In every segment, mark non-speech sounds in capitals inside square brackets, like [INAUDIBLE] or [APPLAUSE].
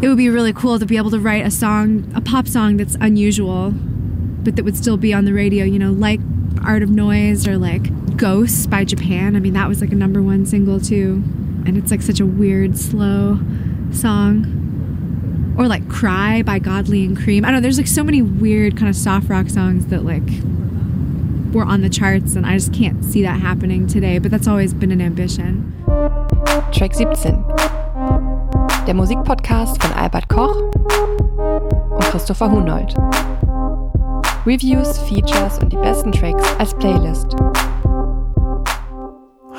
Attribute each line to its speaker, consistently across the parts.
Speaker 1: it would be really cool to be able to write a song, a pop song that's unusual, but that would still be on the radio, you know, like Art of Noise or like Ghosts by Japan. I mean, that was like a number one single too. And it's like such a weird, slow song. Or like Cry by Godly and Cream. I don't know, there's like so many weird kind of soft rock songs that like were on the charts and I just can't see that happening today, but that's always been an ambition.
Speaker 2: Track 17. Der Musikpodcast von Albert Koch und Christopher Hunold. Reviews, Features und die besten Tracks als Playlist.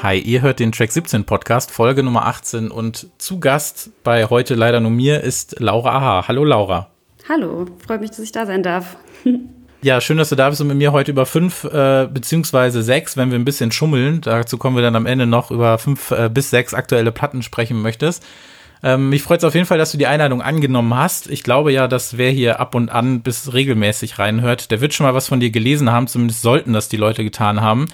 Speaker 3: Hi, ihr hört den Track 17 Podcast, Folge Nummer 18 und zu Gast bei heute leider nur mir ist Laura Aha. Hallo Laura.
Speaker 4: Hallo, freut mich, dass ich da sein darf. [LAUGHS]
Speaker 3: Ja, schön, dass du da bist und mit mir heute über fünf äh, beziehungsweise sechs, wenn wir ein bisschen schummeln, dazu kommen wir dann am Ende noch über fünf äh, bis sechs aktuelle Platten sprechen möchtest. Ähm, mich freut es auf jeden Fall, dass du die Einladung angenommen hast. Ich glaube ja, dass wer hier ab und an bis regelmäßig reinhört, der wird schon mal was von dir gelesen haben, zumindest sollten das die Leute getan haben.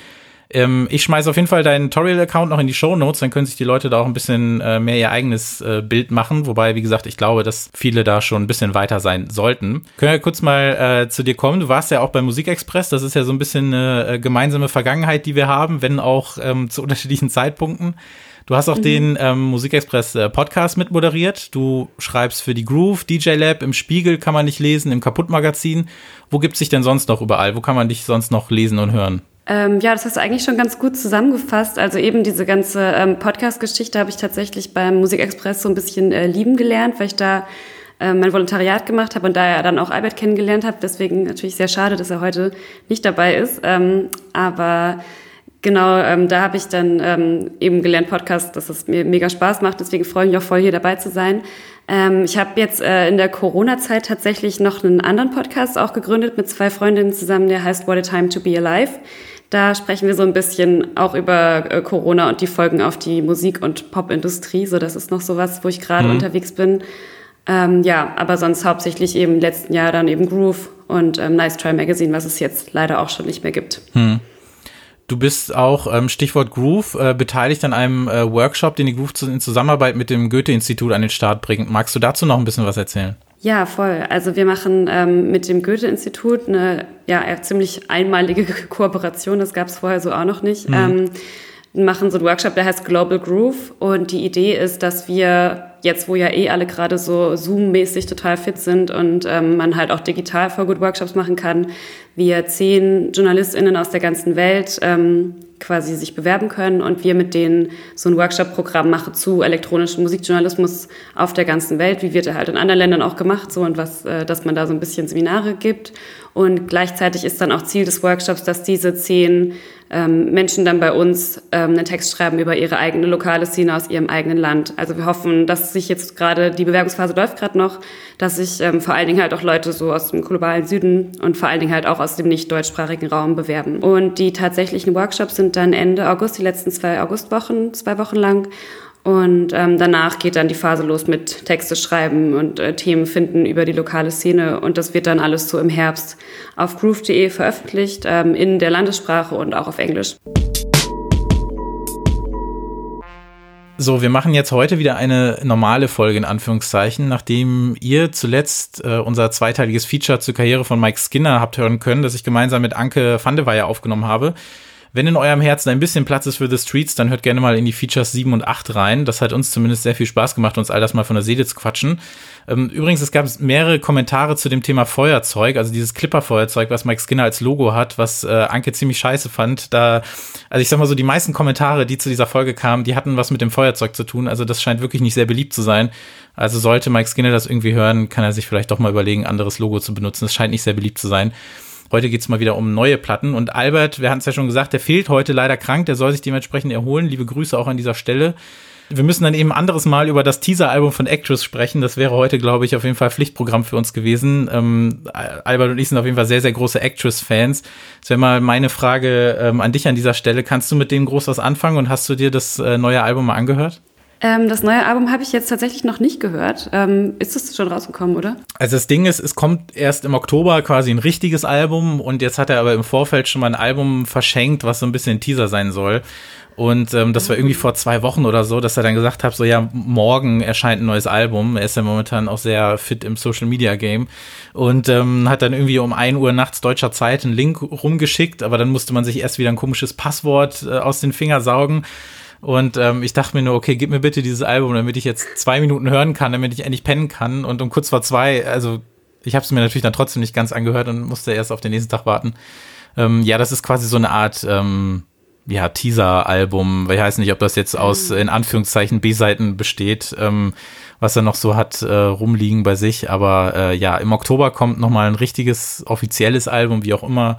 Speaker 3: Ähm, ich schmeiße auf jeden Fall deinen Toriel-Account noch in die Show Notes, dann können sich die Leute da auch ein bisschen äh, mehr ihr eigenes äh, Bild machen. Wobei, wie gesagt, ich glaube, dass viele da schon ein bisschen weiter sein sollten. Können wir kurz mal äh, zu dir kommen? Du warst ja auch bei Musikexpress. Das ist ja so ein bisschen eine äh, gemeinsame Vergangenheit, die wir haben, wenn auch ähm, zu [LAUGHS] unterschiedlichen Zeitpunkten. Du hast auch mhm. den ähm, Musikexpress äh, Podcast mitmoderiert. Du schreibst für die Groove, DJ Lab, im Spiegel kann man dich lesen, im Kaputtmagazin. Wo gibt es dich denn sonst noch überall? Wo kann man dich sonst noch lesen und hören?
Speaker 4: Ähm, ja, das hast du eigentlich schon ganz gut zusammengefasst. Also eben diese ganze ähm, Podcast-Geschichte habe ich tatsächlich beim Musikexpress so ein bisschen äh, lieben gelernt, weil ich da äh, mein Volontariat gemacht habe und da ja dann auch Albert kennengelernt habe. Deswegen natürlich sehr schade, dass er heute nicht dabei ist. Ähm, aber genau, ähm, da habe ich dann ähm, eben gelernt Podcast, dass es mir mega Spaß macht. Deswegen freue ich mich auch voll, hier dabei zu sein. Ähm, ich habe jetzt äh, in der Corona-Zeit tatsächlich noch einen anderen Podcast auch gegründet mit zwei Freundinnen zusammen, der heißt What a Time to Be Alive. Da sprechen wir so ein bisschen auch über äh, Corona und die Folgen auf die Musik- und Popindustrie. So, das ist noch so was, wo ich gerade mhm. unterwegs bin. Ähm, ja, aber sonst hauptsächlich eben im letzten Jahr dann eben Groove und ähm, Nice Try Magazine, was es jetzt leider auch schon nicht mehr gibt.
Speaker 3: Mhm. Du bist auch, ähm, Stichwort Groove, äh, beteiligt an einem äh, Workshop, den die Groove in Zusammenarbeit mit dem Goethe-Institut an den Start bringt. Magst du dazu noch ein bisschen was erzählen?
Speaker 4: Ja, voll. Also wir machen ähm, mit dem Goethe-Institut eine ja, ziemlich einmalige [LAUGHS] Kooperation. Das gab es vorher so auch noch nicht. Mhm. Ähm, machen so einen Workshop, der heißt Global Groove. Und die Idee ist, dass wir jetzt, wo ja eh alle gerade so Zoom-mäßig total fit sind und ähm, man halt auch digital voll gut Workshops machen kann, wir zehn JournalistInnen aus der ganzen Welt ähm, quasi sich bewerben können und wir mit denen so ein Workshop-Programm machen zu elektronischem Musikjournalismus auf der ganzen Welt, wie wird er halt in anderen Ländern auch gemacht, so und was, äh, dass man da so ein bisschen Seminare gibt. Und gleichzeitig ist dann auch Ziel des Workshops, dass diese zehn ähm, Menschen dann bei uns ähm, einen Text schreiben über ihre eigene lokale Szene aus ihrem eigenen Land. Also wir hoffen, dass sich jetzt gerade, die Bewerbungsphase läuft gerade noch, dass sich ähm, vor allen Dingen halt auch Leute so aus dem globalen Süden und vor allen Dingen halt auch aus dem nicht deutschsprachigen Raum bewerben. Und die tatsächlichen Workshops sind dann Ende August, die letzten zwei Augustwochen, zwei Wochen lang. Und ähm, danach geht dann die Phase los mit Texte schreiben und äh, Themen finden über die lokale Szene. Und das wird dann alles so im Herbst auf groove.de veröffentlicht, ähm, in der Landessprache und auch auf Englisch.
Speaker 3: So, wir machen jetzt heute wieder eine normale Folge in Anführungszeichen, nachdem ihr zuletzt äh, unser zweiteiliges Feature zur Karriere von Mike Skinner habt hören können, das ich gemeinsam mit Anke van de Weyer aufgenommen habe. Wenn in eurem Herzen ein bisschen Platz ist für The Streets, dann hört gerne mal in die Features 7 und 8 rein. Das hat uns zumindest sehr viel Spaß gemacht, uns all das mal von der Seele zu quatschen. Ähm, übrigens, es gab mehrere Kommentare zu dem Thema Feuerzeug, also dieses Clipper-Feuerzeug, was Mike Skinner als Logo hat, was äh, Anke ziemlich scheiße fand. Da, also ich sag mal so, die meisten Kommentare, die zu dieser Folge kamen, die hatten was mit dem Feuerzeug zu tun. Also das scheint wirklich nicht sehr beliebt zu sein. Also sollte Mike Skinner das irgendwie hören, kann er sich vielleicht doch mal überlegen, anderes Logo zu benutzen. Das scheint nicht sehr beliebt zu sein. Heute geht es mal wieder um neue Platten. Und Albert, wir hatten es ja schon gesagt, der fehlt heute leider krank. Der soll sich dementsprechend erholen. Liebe Grüße auch an dieser Stelle. Wir müssen dann eben anderes Mal über das Teaser-Album von Actress sprechen. Das wäre heute, glaube ich, auf jeden Fall Pflichtprogramm für uns gewesen. Ähm, Albert und ich sind auf jeden Fall sehr, sehr große Actress-Fans. Das wäre mal meine Frage ähm, an dich an dieser Stelle. Kannst du mit denen groß was anfangen und hast du dir das äh, neue Album mal angehört?
Speaker 4: Ähm, das neue Album habe ich jetzt tatsächlich noch nicht gehört. Ähm, ist es schon rausgekommen, oder?
Speaker 3: Also das Ding ist, es kommt erst im Oktober quasi ein richtiges Album und jetzt hat er aber im Vorfeld schon mal ein Album verschenkt, was so ein bisschen ein Teaser sein soll. Und ähm, das war irgendwie vor zwei Wochen oder so, dass er dann gesagt hat, so ja, morgen erscheint ein neues Album. Er ist ja momentan auch sehr fit im Social Media Game und ähm, hat dann irgendwie um 1 Uhr nachts deutscher Zeit einen Link rumgeschickt, aber dann musste man sich erst wieder ein komisches Passwort äh, aus den Fingern saugen. Und ähm, ich dachte mir nur, okay, gib mir bitte dieses Album, damit ich jetzt zwei Minuten hören kann, damit ich endlich pennen kann. Und um kurz vor zwei, also ich habe es mir natürlich dann trotzdem nicht ganz angehört und musste erst auf den nächsten Tag warten. Ähm, ja, das ist quasi so eine Art ähm, ja, Teaser-Album. Ich weiß nicht, ob das jetzt aus mhm. in Anführungszeichen B-Seiten besteht, ähm, was er noch so hat äh, rumliegen bei sich. Aber äh, ja, im Oktober kommt nochmal ein richtiges offizielles Album, wie auch immer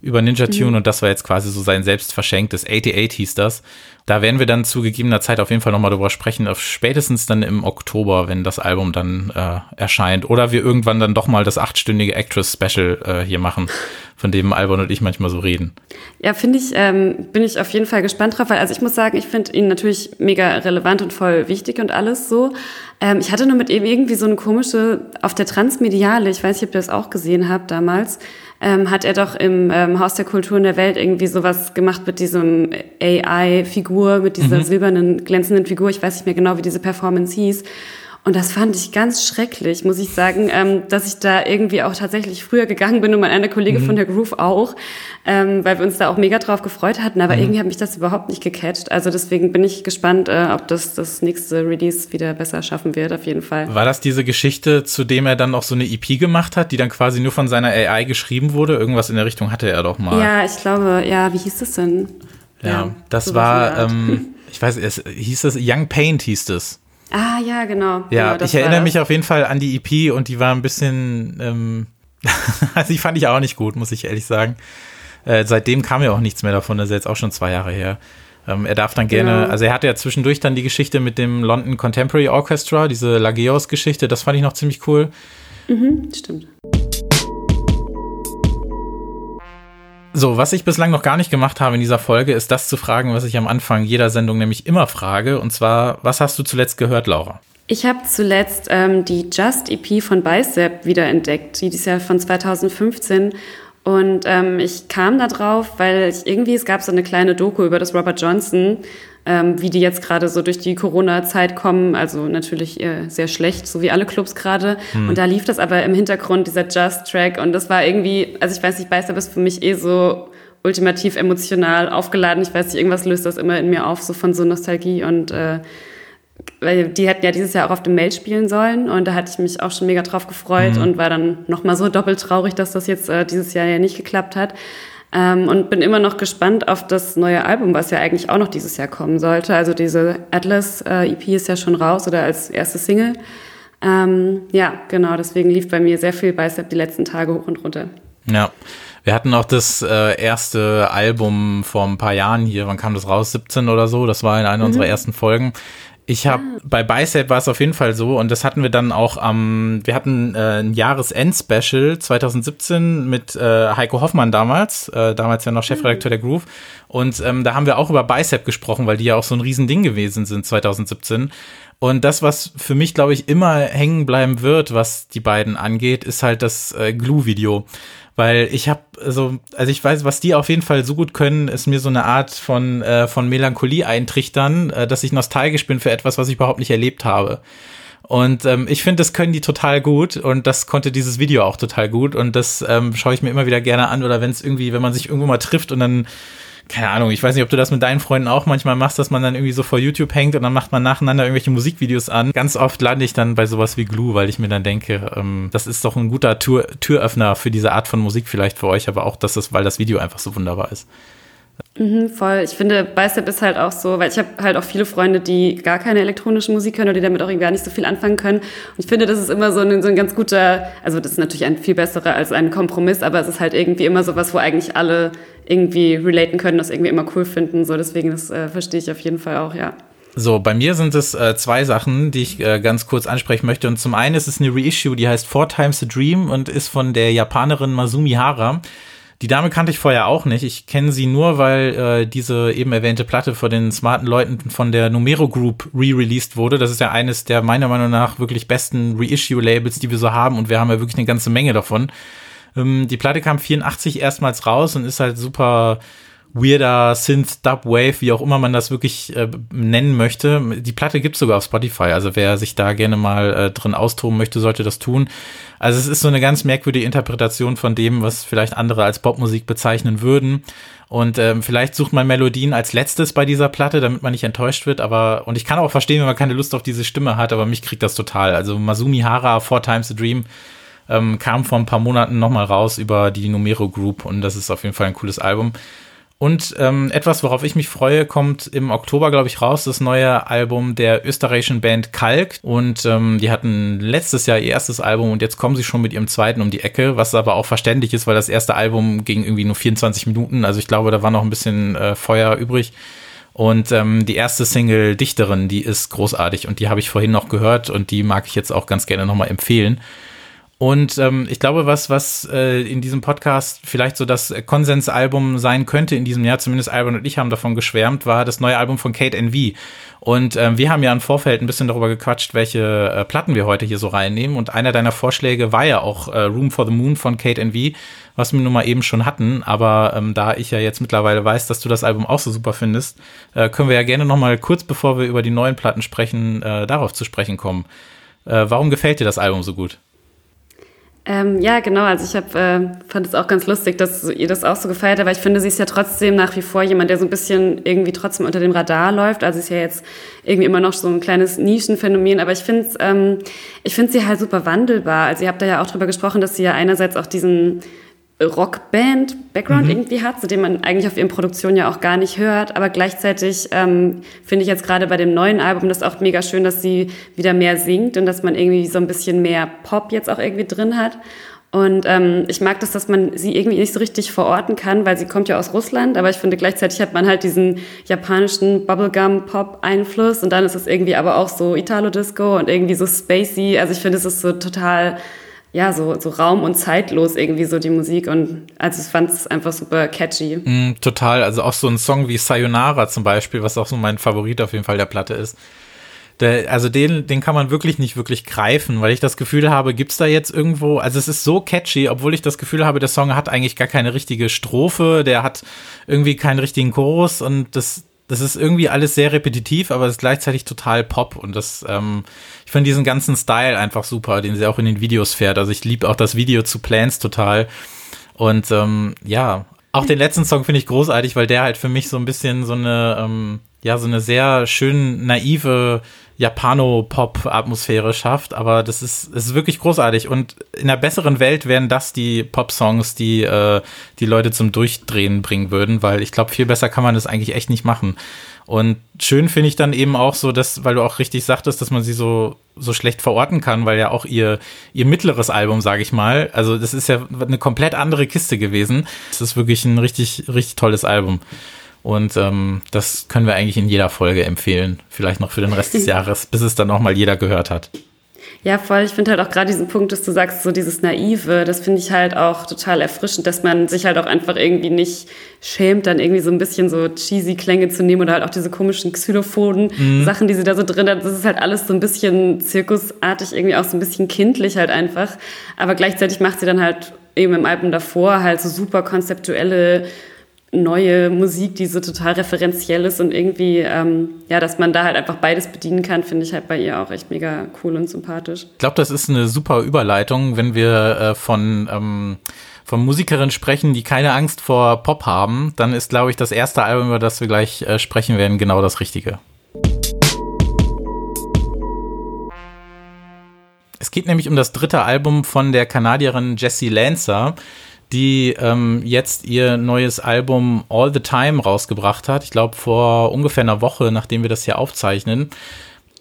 Speaker 3: über Ninja Tune mhm. und das war jetzt quasi so sein selbst verschenktes 88 hieß das. Da werden wir dann zu gegebener Zeit auf jeden Fall nochmal drüber sprechen, auf spätestens dann im Oktober, wenn das Album dann äh, erscheint. Oder wir irgendwann dann doch mal das achtstündige Actress Special äh, hier machen, von dem Albon und ich manchmal so reden.
Speaker 4: Ja, finde ich, ähm, bin ich auf jeden Fall gespannt drauf, weil also ich muss sagen, ich finde ihn natürlich mega relevant und voll wichtig und alles so. Ähm, ich hatte nur mit ihm irgendwie so eine komische, auf der Transmediale, ich weiß nicht, ob ihr das auch gesehen habt damals, ähm, hat er doch im ähm, Haus der Kulturen der Welt irgendwie sowas gemacht mit diesem AI-Figur, mit dieser mhm. silbernen, glänzenden Figur. Ich weiß nicht mehr genau, wie diese Performance hieß. Und das fand ich ganz schrecklich, muss ich sagen, ähm, dass ich da irgendwie auch tatsächlich früher gegangen bin und mein einer Kollege mhm. von der Groove auch, ähm, weil wir uns da auch mega drauf gefreut hatten. Aber mhm. irgendwie hat mich das überhaupt nicht gecatcht. Also deswegen bin ich gespannt, äh, ob das das nächste Release wieder besser schaffen wird, auf jeden Fall.
Speaker 3: War das diese Geschichte, zu dem er dann auch so eine EP gemacht hat, die dann quasi nur von seiner AI geschrieben wurde? Irgendwas in der Richtung hatte er doch mal.
Speaker 4: Ja, ich glaube, ja, wie hieß das denn?
Speaker 3: Ja, ja das war, ähm, ich weiß, es hieß das, Young Paint hieß es.
Speaker 4: Ah, ja, genau.
Speaker 3: Ja,
Speaker 4: genau,
Speaker 3: ich erinnere mich auf jeden Fall an die EP und die war ein bisschen, ähm, [LAUGHS] also die fand ich auch nicht gut, muss ich ehrlich sagen. Äh, seitdem kam ja auch nichts mehr davon, das ist jetzt auch schon zwei Jahre her. Ähm, er darf dann gerne, genau. also er hatte ja zwischendurch dann die Geschichte mit dem London Contemporary Orchestra, diese Lageos-Geschichte, das fand ich noch ziemlich cool.
Speaker 4: Mhm, stimmt.
Speaker 3: So, was ich bislang noch gar nicht gemacht habe in dieser Folge, ist das zu fragen, was ich am Anfang jeder Sendung nämlich immer frage. Und zwar, was hast du zuletzt gehört, Laura?
Speaker 4: Ich habe zuletzt ähm, die Just EP von Bicep wiederentdeckt. Die ist ja von 2015. Und ähm, ich kam da drauf, weil ich irgendwie, es gab so eine kleine Doku über das Robert Johnson, ähm, wie die jetzt gerade so durch die Corona-Zeit kommen. Also natürlich äh, sehr schlecht, so wie alle Clubs gerade. Hm. Und da lief das aber im Hintergrund, dieser Just-Track. Und das war irgendwie, also ich weiß nicht, Beißer ist für mich eh so ultimativ emotional aufgeladen. Ich weiß nicht, irgendwas löst das immer in mir auf, so von so Nostalgie und äh, weil die hätten ja dieses Jahr auch auf dem Mail spielen sollen und da hatte ich mich auch schon mega drauf gefreut mhm. und war dann nochmal so doppelt traurig, dass das jetzt äh, dieses Jahr ja nicht geklappt hat. Ähm, und bin immer noch gespannt auf das neue Album, was ja eigentlich auch noch dieses Jahr kommen sollte. Also diese Atlas äh, EP ist ja schon raus oder als erste Single. Ähm, ja, genau, deswegen lief bei mir sehr viel Bicep die letzten Tage hoch und runter.
Speaker 3: Ja. Wir hatten auch das äh, erste Album vor ein paar Jahren hier, wann kam das raus? 17 oder so, das war in einer mhm. unserer ersten Folgen. Ich habe ah. bei Bicep war es auf jeden Fall so und das hatten wir dann auch am, wir hatten äh, ein Jahresend-Special 2017 mit äh, Heiko Hoffmann damals, äh, damals ja noch Chefredakteur der Groove und ähm, da haben wir auch über Bicep gesprochen, weil die ja auch so ein Riesending gewesen sind 2017 und das, was für mich, glaube ich, immer hängen bleiben wird, was die beiden angeht, ist halt das äh, Glue-Video weil ich habe also also ich weiß, was die auf jeden Fall so gut können, ist mir so eine Art von äh, von Melancholie eintrichtern, äh, dass ich nostalgisch bin für etwas, was ich überhaupt nicht erlebt habe. Und ähm, ich finde, das können die total gut und das konnte dieses Video auch total gut und das ähm, schaue ich mir immer wieder gerne an oder wenn es irgendwie, wenn man sich irgendwo mal trifft und dann keine Ahnung, ich weiß nicht, ob du das mit deinen Freunden auch manchmal machst, dass man dann irgendwie so vor YouTube hängt und dann macht man nacheinander irgendwelche Musikvideos an. Ganz oft lande ich dann bei sowas wie Glue, weil ich mir dann denke, ähm, das ist doch ein guter Tür Türöffner für diese Art von Musik vielleicht für euch, aber auch, dass das, weil das Video einfach so wunderbar ist.
Speaker 4: Mhm, voll. Ich finde, Bicep ist halt auch so, weil ich habe halt auch viele Freunde, die gar keine elektronische Musik hören oder die damit auch gar nicht so viel anfangen können. Und ich finde, das ist immer so ein, so ein ganz guter, also das ist natürlich ein viel besserer als ein Kompromiss, aber es ist halt irgendwie immer so was, wo eigentlich alle irgendwie relaten können, das irgendwie immer cool finden. So, deswegen, das äh, verstehe ich auf jeden Fall auch, ja.
Speaker 3: So, bei mir sind es äh, zwei Sachen, die ich äh, ganz kurz ansprechen möchte. Und zum einen ist es eine Reissue, die heißt Four Times a Dream und ist von der Japanerin Masumi Hara. Die Dame kannte ich vorher auch nicht. Ich kenne sie nur, weil äh, diese eben erwähnte Platte von den smarten Leuten von der Numero Group re-released wurde. Das ist ja eines der meiner Meinung nach wirklich besten Reissue-Labels, die wir so haben. Und wir haben ja wirklich eine ganze Menge davon. Ähm, die Platte kam 84 erstmals raus und ist halt super weirder Synth, Dub, Wave, wie auch immer man das wirklich äh, nennen möchte. Die Platte gibt's sogar auf Spotify, also wer sich da gerne mal äh, drin austoben möchte, sollte das tun. Also es ist so eine ganz merkwürdige Interpretation von dem, was vielleicht andere als Popmusik bezeichnen würden. Und ähm, vielleicht sucht man Melodien als letztes bei dieser Platte, damit man nicht enttäuscht wird. Aber und ich kann auch verstehen, wenn man keine Lust auf diese Stimme hat, aber mich kriegt das total. Also Masumi Hara, Four Times a Dream, ähm, kam vor ein paar Monaten nochmal raus über die Numero Group und das ist auf jeden Fall ein cooles Album. Und ähm, etwas, worauf ich mich freue, kommt im Oktober, glaube ich, raus, das neue Album der österreichischen Band Kalk. Und ähm, die hatten letztes Jahr ihr erstes Album und jetzt kommen sie schon mit ihrem zweiten um die Ecke, was aber auch verständlich ist, weil das erste Album ging irgendwie nur 24 Minuten. Also ich glaube, da war noch ein bisschen äh, Feuer übrig. Und ähm, die erste Single Dichterin, die ist großartig und die habe ich vorhin noch gehört und die mag ich jetzt auch ganz gerne nochmal empfehlen. Und ähm, ich glaube, was, was äh, in diesem Podcast vielleicht so das Konsensalbum sein könnte in diesem Jahr, zumindest Albin und ich haben davon geschwärmt, war das neue Album von Kate NV. Und ähm, wir haben ja im Vorfeld ein bisschen darüber gequatscht, welche äh, Platten wir heute hier so reinnehmen. Und einer deiner Vorschläge war ja auch äh, Room for the Moon von Kate NV, was wir nun mal eben schon hatten. Aber ähm, da ich ja jetzt mittlerweile weiß, dass du das Album auch so super findest, äh, können wir ja gerne noch mal kurz, bevor wir über die neuen Platten sprechen, äh, darauf zu sprechen kommen. Äh, warum gefällt dir das Album so gut?
Speaker 4: Ähm, ja, genau. Also ich hab, äh, fand es auch ganz lustig, dass ihr das auch so gefeiert habt, aber ich finde, sie ist ja trotzdem nach wie vor jemand, der so ein bisschen irgendwie trotzdem unter dem Radar läuft. Also ist ja jetzt irgendwie immer noch so ein kleines Nischenphänomen, aber ich finde ähm, ich finde sie halt super wandelbar. Also ihr habt da ja auch drüber gesprochen, dass sie ja einerseits auch diesen Rockband-Background mhm. irgendwie hat, zu dem man eigentlich auf ihren Produktionen ja auch gar nicht hört. Aber gleichzeitig ähm, finde ich jetzt gerade bei dem neuen Album das auch mega schön, dass sie wieder mehr singt und dass man irgendwie so ein bisschen mehr Pop jetzt auch irgendwie drin hat. Und ähm, ich mag das, dass man sie irgendwie nicht so richtig verorten kann, weil sie kommt ja aus Russland, aber ich finde gleichzeitig hat man halt diesen japanischen Bubblegum-Pop-Einfluss und dann ist es irgendwie aber auch so Italo-Disco und irgendwie so spacey. Also ich finde, es ist so total ja, so, so raum- und zeitlos irgendwie so die Musik und also ich fand es einfach super catchy.
Speaker 3: Mm, total, also auch so ein Song wie Sayonara zum Beispiel, was auch so mein Favorit auf jeden Fall der Platte ist. Der, also den, den kann man wirklich nicht wirklich greifen, weil ich das Gefühl habe, gibt's da jetzt irgendwo, also es ist so catchy, obwohl ich das Gefühl habe, der Song hat eigentlich gar keine richtige Strophe, der hat irgendwie keinen richtigen Chorus und das, das ist irgendwie alles sehr repetitiv, aber es ist gleichzeitig total Pop und das, ähm, ich finde diesen ganzen Style einfach super, den sie auch in den Videos fährt. Also ich liebe auch das Video zu Plans total und ähm, ja, auch den letzten Song finde ich großartig, weil der halt für mich so ein bisschen so eine, ähm, ja, so eine sehr schön naive Japano-Pop-Atmosphäre schafft, aber das ist, das ist wirklich großartig. Und in einer besseren Welt wären das die Pop-Songs, die äh, die Leute zum Durchdrehen bringen würden, weil ich glaube, viel besser kann man das eigentlich echt nicht machen. Und schön finde ich dann eben auch so, dass, weil du auch richtig sagtest, dass man sie so, so schlecht verorten kann, weil ja auch ihr, ihr mittleres Album, sage ich mal, also das ist ja eine komplett andere Kiste gewesen. Es ist wirklich ein richtig, richtig tolles Album. Und ähm, das können wir eigentlich in jeder Folge empfehlen. Vielleicht noch für den Rest des [LAUGHS] Jahres, bis es dann auch mal jeder gehört hat.
Speaker 4: Ja, voll. Ich finde halt auch gerade diesen Punkt, dass du sagst, so dieses Naive, das finde ich halt auch total erfrischend, dass man sich halt auch einfach irgendwie nicht schämt, dann irgendwie so ein bisschen so cheesy Klänge zu nehmen oder halt auch diese komischen xylophonen mhm. Sachen, die sie da so drin hat. Das ist halt alles so ein bisschen zirkusartig, irgendwie auch so ein bisschen kindlich halt einfach. Aber gleichzeitig macht sie dann halt eben im Album davor halt so super konzeptuelle neue Musik, die so total referenziell ist und irgendwie, ähm, ja, dass man da halt einfach beides bedienen kann, finde ich halt bei ihr auch echt mega cool und sympathisch.
Speaker 3: Ich glaube, das ist eine super Überleitung, wenn wir äh, von, ähm, von Musikerinnen sprechen, die keine Angst vor Pop haben, dann ist, glaube ich, das erste Album, über das wir gleich äh, sprechen werden, genau das Richtige. Es geht nämlich um das dritte Album von der Kanadierin Jessie Lancer die ähm, jetzt ihr neues Album All the Time rausgebracht hat. Ich glaube, vor ungefähr einer Woche, nachdem wir das hier aufzeichnen.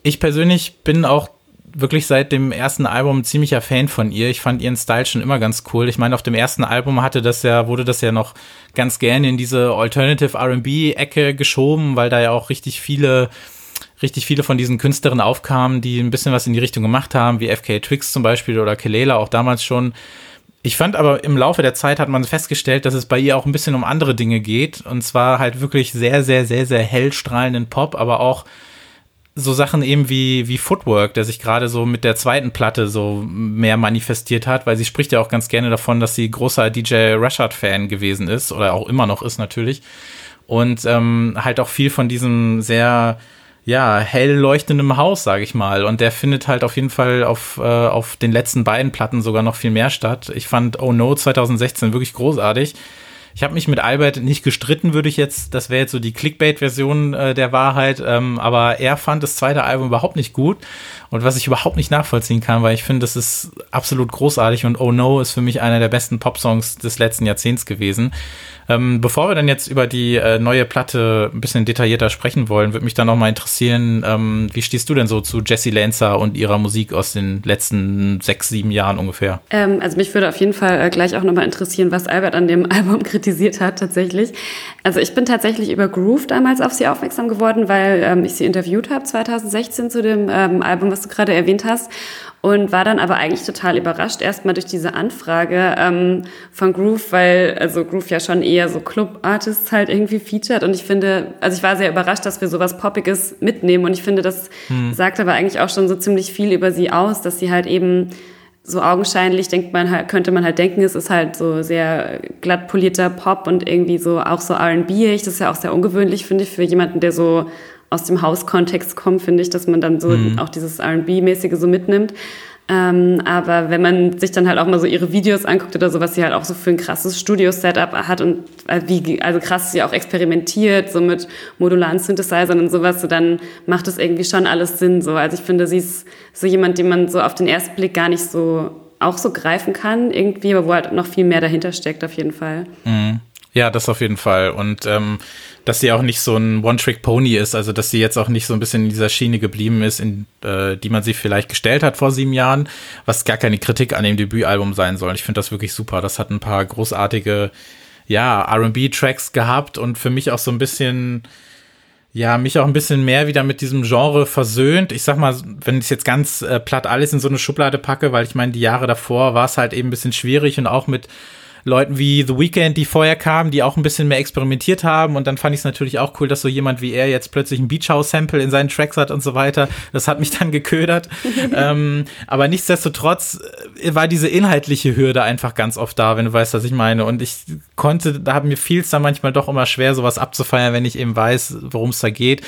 Speaker 3: Ich persönlich bin auch wirklich seit dem ersten Album ziemlicher Fan von ihr. Ich fand ihren Style schon immer ganz cool. Ich meine, auf dem ersten Album hatte das ja, wurde das ja noch ganz gerne in diese Alternative R&B-Ecke geschoben, weil da ja auch richtig viele richtig viele von diesen Künstlerinnen aufkamen, die ein bisschen was in die Richtung gemacht haben, wie FK Twix zum Beispiel oder Kelela auch damals schon. Ich fand aber im Laufe der Zeit hat man festgestellt, dass es bei ihr auch ein bisschen um andere Dinge geht. Und zwar halt wirklich sehr, sehr, sehr, sehr hell strahlenden Pop, aber auch so Sachen eben wie, wie Footwork, der sich gerade so mit der zweiten Platte so mehr manifestiert hat, weil sie spricht ja auch ganz gerne davon, dass sie großer DJ Rashad-Fan gewesen ist oder auch immer noch ist natürlich. Und ähm, halt auch viel von diesem sehr ja, hell leuchtendem Haus, sage ich mal. Und der findet halt auf jeden Fall auf, äh, auf den letzten beiden Platten sogar noch viel mehr statt. Ich fand Oh No 2016 wirklich großartig. Ich habe mich mit Albert nicht gestritten, würde ich jetzt, das wäre jetzt so die Clickbait-Version äh, der Wahrheit, ähm, aber er fand das zweite Album überhaupt nicht gut und was ich überhaupt nicht nachvollziehen kann, weil ich finde, das ist absolut großartig und Oh No ist für mich einer der besten Popsongs des letzten Jahrzehnts gewesen. Ähm, bevor wir dann jetzt über die äh, neue Platte ein bisschen detaillierter sprechen wollen, würde mich dann noch mal interessieren, ähm, wie stehst du denn so zu Jessie Lancer und ihrer Musik aus den letzten sechs, sieben Jahren ungefähr?
Speaker 4: Ähm, also mich würde auf jeden Fall äh, gleich auch noch mal interessieren, was Albert an dem [LAUGHS] Album kritisiert hat tatsächlich. Also ich bin tatsächlich über Groove damals auf sie aufmerksam geworden, weil ähm, ich sie interviewt habe 2016 zu dem ähm, Album, was du gerade erwähnt hast und war dann aber eigentlich total überrascht erstmal durch diese Anfrage ähm, von Groove, weil also Groove ja schon eher so Club-Artists halt irgendwie featured und ich finde, also ich war sehr überrascht, dass wir sowas Poppiges mitnehmen und ich finde, das hm. sagt aber eigentlich auch schon so ziemlich viel über sie aus, dass sie halt eben so augenscheinlich denkt man halt, könnte man halt denken, es ist halt so sehr glatt polierter Pop und irgendwie so auch so R&B-ig. Das ist ja auch sehr ungewöhnlich, finde ich, für jemanden, der so aus dem Hauskontext kommt, finde ich, dass man dann so mhm. auch dieses R&B-mäßige so mitnimmt. Ähm, aber wenn man sich dann halt auch mal so ihre Videos anguckt oder so, was sie halt auch so für ein krasses Studio-Setup hat und äh, wie also krass sie auch experimentiert, so mit modularen Synthesizern und sowas, so dann macht das irgendwie schon alles Sinn. So. Also ich finde, sie ist so jemand, den man so auf den ersten Blick gar nicht so auch so greifen kann, irgendwie, aber wo halt noch viel mehr dahinter steckt, auf jeden Fall.
Speaker 3: Mhm. Ja, das auf jeden Fall. Und ähm, dass sie auch nicht so ein One-Trick-Pony ist, also dass sie jetzt auch nicht so ein bisschen in dieser Schiene geblieben ist, in äh, die man sich vielleicht gestellt hat vor sieben Jahren, was gar keine Kritik an dem Debütalbum sein soll. Ich finde das wirklich super. Das hat ein paar großartige, ja, RB-Tracks gehabt und für mich auch so ein bisschen ja, mich auch ein bisschen mehr wieder mit diesem Genre versöhnt. Ich sag mal, wenn ich jetzt ganz äh, platt alles in so eine Schublade packe, weil ich meine, die Jahre davor war es halt eben ein bisschen schwierig und auch mit Leuten wie The Weeknd, die vorher kamen, die auch ein bisschen mehr experimentiert haben. Und dann fand ich es natürlich auch cool, dass so jemand wie er jetzt plötzlich ein Beach House Sample in seinen Tracks hat und so weiter. Das hat mich dann geködert. [LAUGHS] ähm, aber nichtsdestotrotz äh, war diese inhaltliche Hürde einfach ganz oft da, wenn du weißt, was ich meine. Und ich konnte, da haben mir fiel es dann manchmal doch immer schwer, sowas abzufeiern, wenn ich eben weiß, worum es da geht.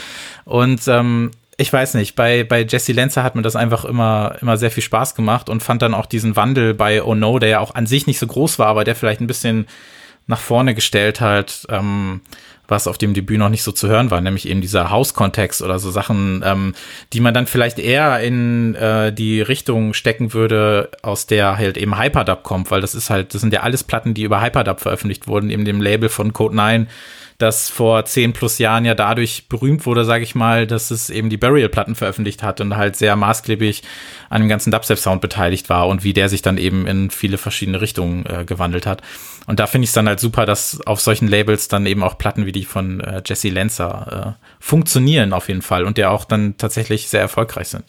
Speaker 3: Und ähm, ich weiß nicht, bei, bei Jesse Lenzer hat mir das einfach immer, immer sehr viel Spaß gemacht und fand dann auch diesen Wandel bei Oh No, der ja auch an sich nicht so groß war, aber der vielleicht ein bisschen nach vorne gestellt hat, ähm, was auf dem Debüt noch nicht so zu hören war, nämlich eben dieser Hauskontext oder so Sachen, ähm, die man dann vielleicht eher in äh, die Richtung stecken würde, aus der halt eben Hyperdub kommt, weil das ist halt, das sind ja alles Platten, die über Hyperdub veröffentlicht wurden, eben dem Label von Code 9 das vor zehn plus Jahren ja dadurch berühmt wurde, sage ich mal, dass es eben die Burial-Platten veröffentlicht hat und halt sehr maßgeblich an dem ganzen Dubstep-Sound beteiligt war und wie der sich dann eben in viele verschiedene Richtungen äh, gewandelt hat. Und da finde ich es dann halt super, dass auf solchen Labels dann eben auch Platten wie die von äh, Jesse Lancer äh, funktionieren auf jeden Fall und der auch dann tatsächlich sehr erfolgreich sind.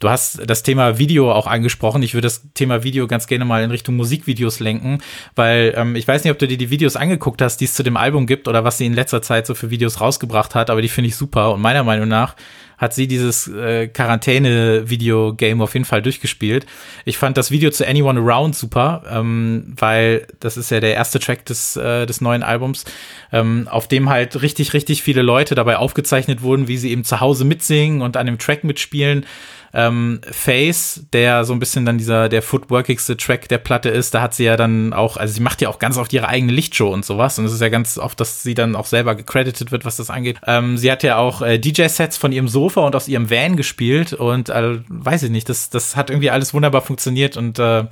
Speaker 3: Du hast das Thema Video auch angesprochen. Ich würde das Thema Video ganz gerne mal in Richtung Musikvideos lenken, weil ähm, ich weiß nicht, ob du dir die Videos angeguckt hast, die es zu dem Album gibt oder was sie in letzter Zeit so für Videos rausgebracht hat, aber die finde ich super und meiner Meinung nach hat sie dieses äh, Quarantäne-Video-Game auf jeden Fall durchgespielt. Ich fand das Video zu Anyone Around super, ähm, weil das ist ja der erste Track des, äh, des neuen Albums, ähm, auf dem halt richtig, richtig viele Leute dabei aufgezeichnet wurden, wie sie eben zu Hause mitsingen und an dem Track mitspielen ähm, Face, der so ein bisschen dann dieser, der footworkigste Track der Platte ist, da hat sie ja dann auch, also sie macht ja auch ganz oft ihre eigene Lichtshow und sowas. Und es ist ja ganz oft, dass sie dann auch selber gecredited wird, was das angeht. Ähm, sie hat ja auch äh, DJ-Sets von ihrem Sofa und aus ihrem Van gespielt und äh, weiß ich nicht, das, das hat irgendwie alles wunderbar funktioniert und äh,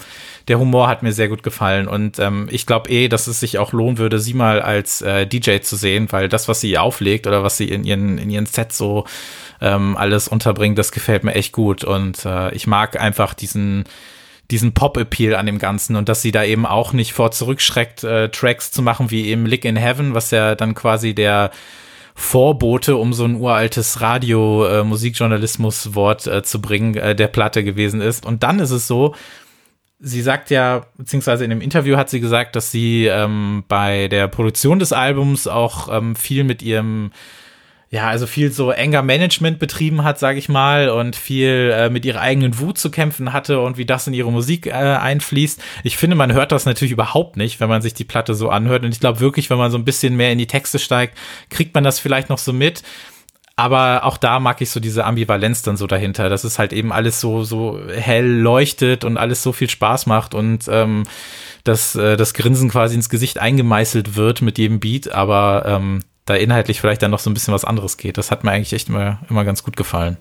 Speaker 3: der Humor hat mir sehr gut gefallen. Und ähm, ich glaube eh, dass es sich auch lohnen würde, sie mal als äh, DJ zu sehen, weil das, was sie auflegt oder was sie in ihren, in ihren Sets so ähm, alles unterbringt, das gefällt mir echt gut. Und äh, ich mag einfach diesen, diesen Pop-Appeal an dem Ganzen und dass sie da eben auch nicht vor zurückschreckt, äh, Tracks zu machen wie eben Lick in Heaven, was ja dann quasi der Vorbote, um so ein uraltes Radio-Musikjournalismus-Wort äh, äh, zu bringen, äh, der Platte gewesen ist. Und dann ist es so, sie sagt ja, beziehungsweise in dem Interview hat sie gesagt, dass sie ähm, bei der Produktion des Albums auch ähm, viel mit ihrem ja, also viel so enger Management betrieben hat, sage ich mal, und viel äh, mit ihrer eigenen Wut zu kämpfen hatte und wie das in ihre Musik äh, einfließt. Ich finde, man hört das natürlich überhaupt nicht, wenn man sich die Platte so anhört. Und ich glaube wirklich, wenn man so ein bisschen mehr in die Texte steigt, kriegt man das vielleicht noch so mit. Aber auch da mag ich so diese Ambivalenz dann so dahinter, dass es halt eben alles so, so hell leuchtet und alles so viel Spaß macht und ähm, dass äh, das Grinsen quasi ins Gesicht eingemeißelt wird mit jedem Beat, aber ähm, da inhaltlich vielleicht dann noch so ein bisschen was anderes geht. Das hat mir eigentlich echt immer, immer ganz gut gefallen.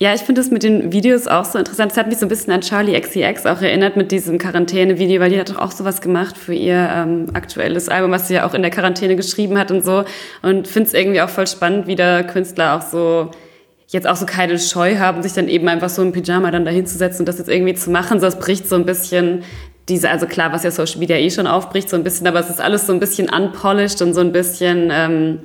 Speaker 4: Ja, ich finde das mit den Videos auch so interessant. Es hat mich so ein bisschen an Charlie XCX auch erinnert mit diesem Quarantäne-Video, weil die hat doch auch sowas gemacht für ihr ähm, aktuelles Album, was sie ja auch in der Quarantäne geschrieben hat und so. Und finde es irgendwie auch voll spannend, wie der Künstler auch so jetzt auch so keine Scheu haben, sich dann eben einfach so im Pyjama dann dahin zu setzen und das jetzt irgendwie zu machen. So, es bricht so ein bisschen diese, also klar, was ja Social Media eh schon aufbricht, so ein bisschen, aber es ist alles so ein bisschen unpolished und so ein bisschen ähm,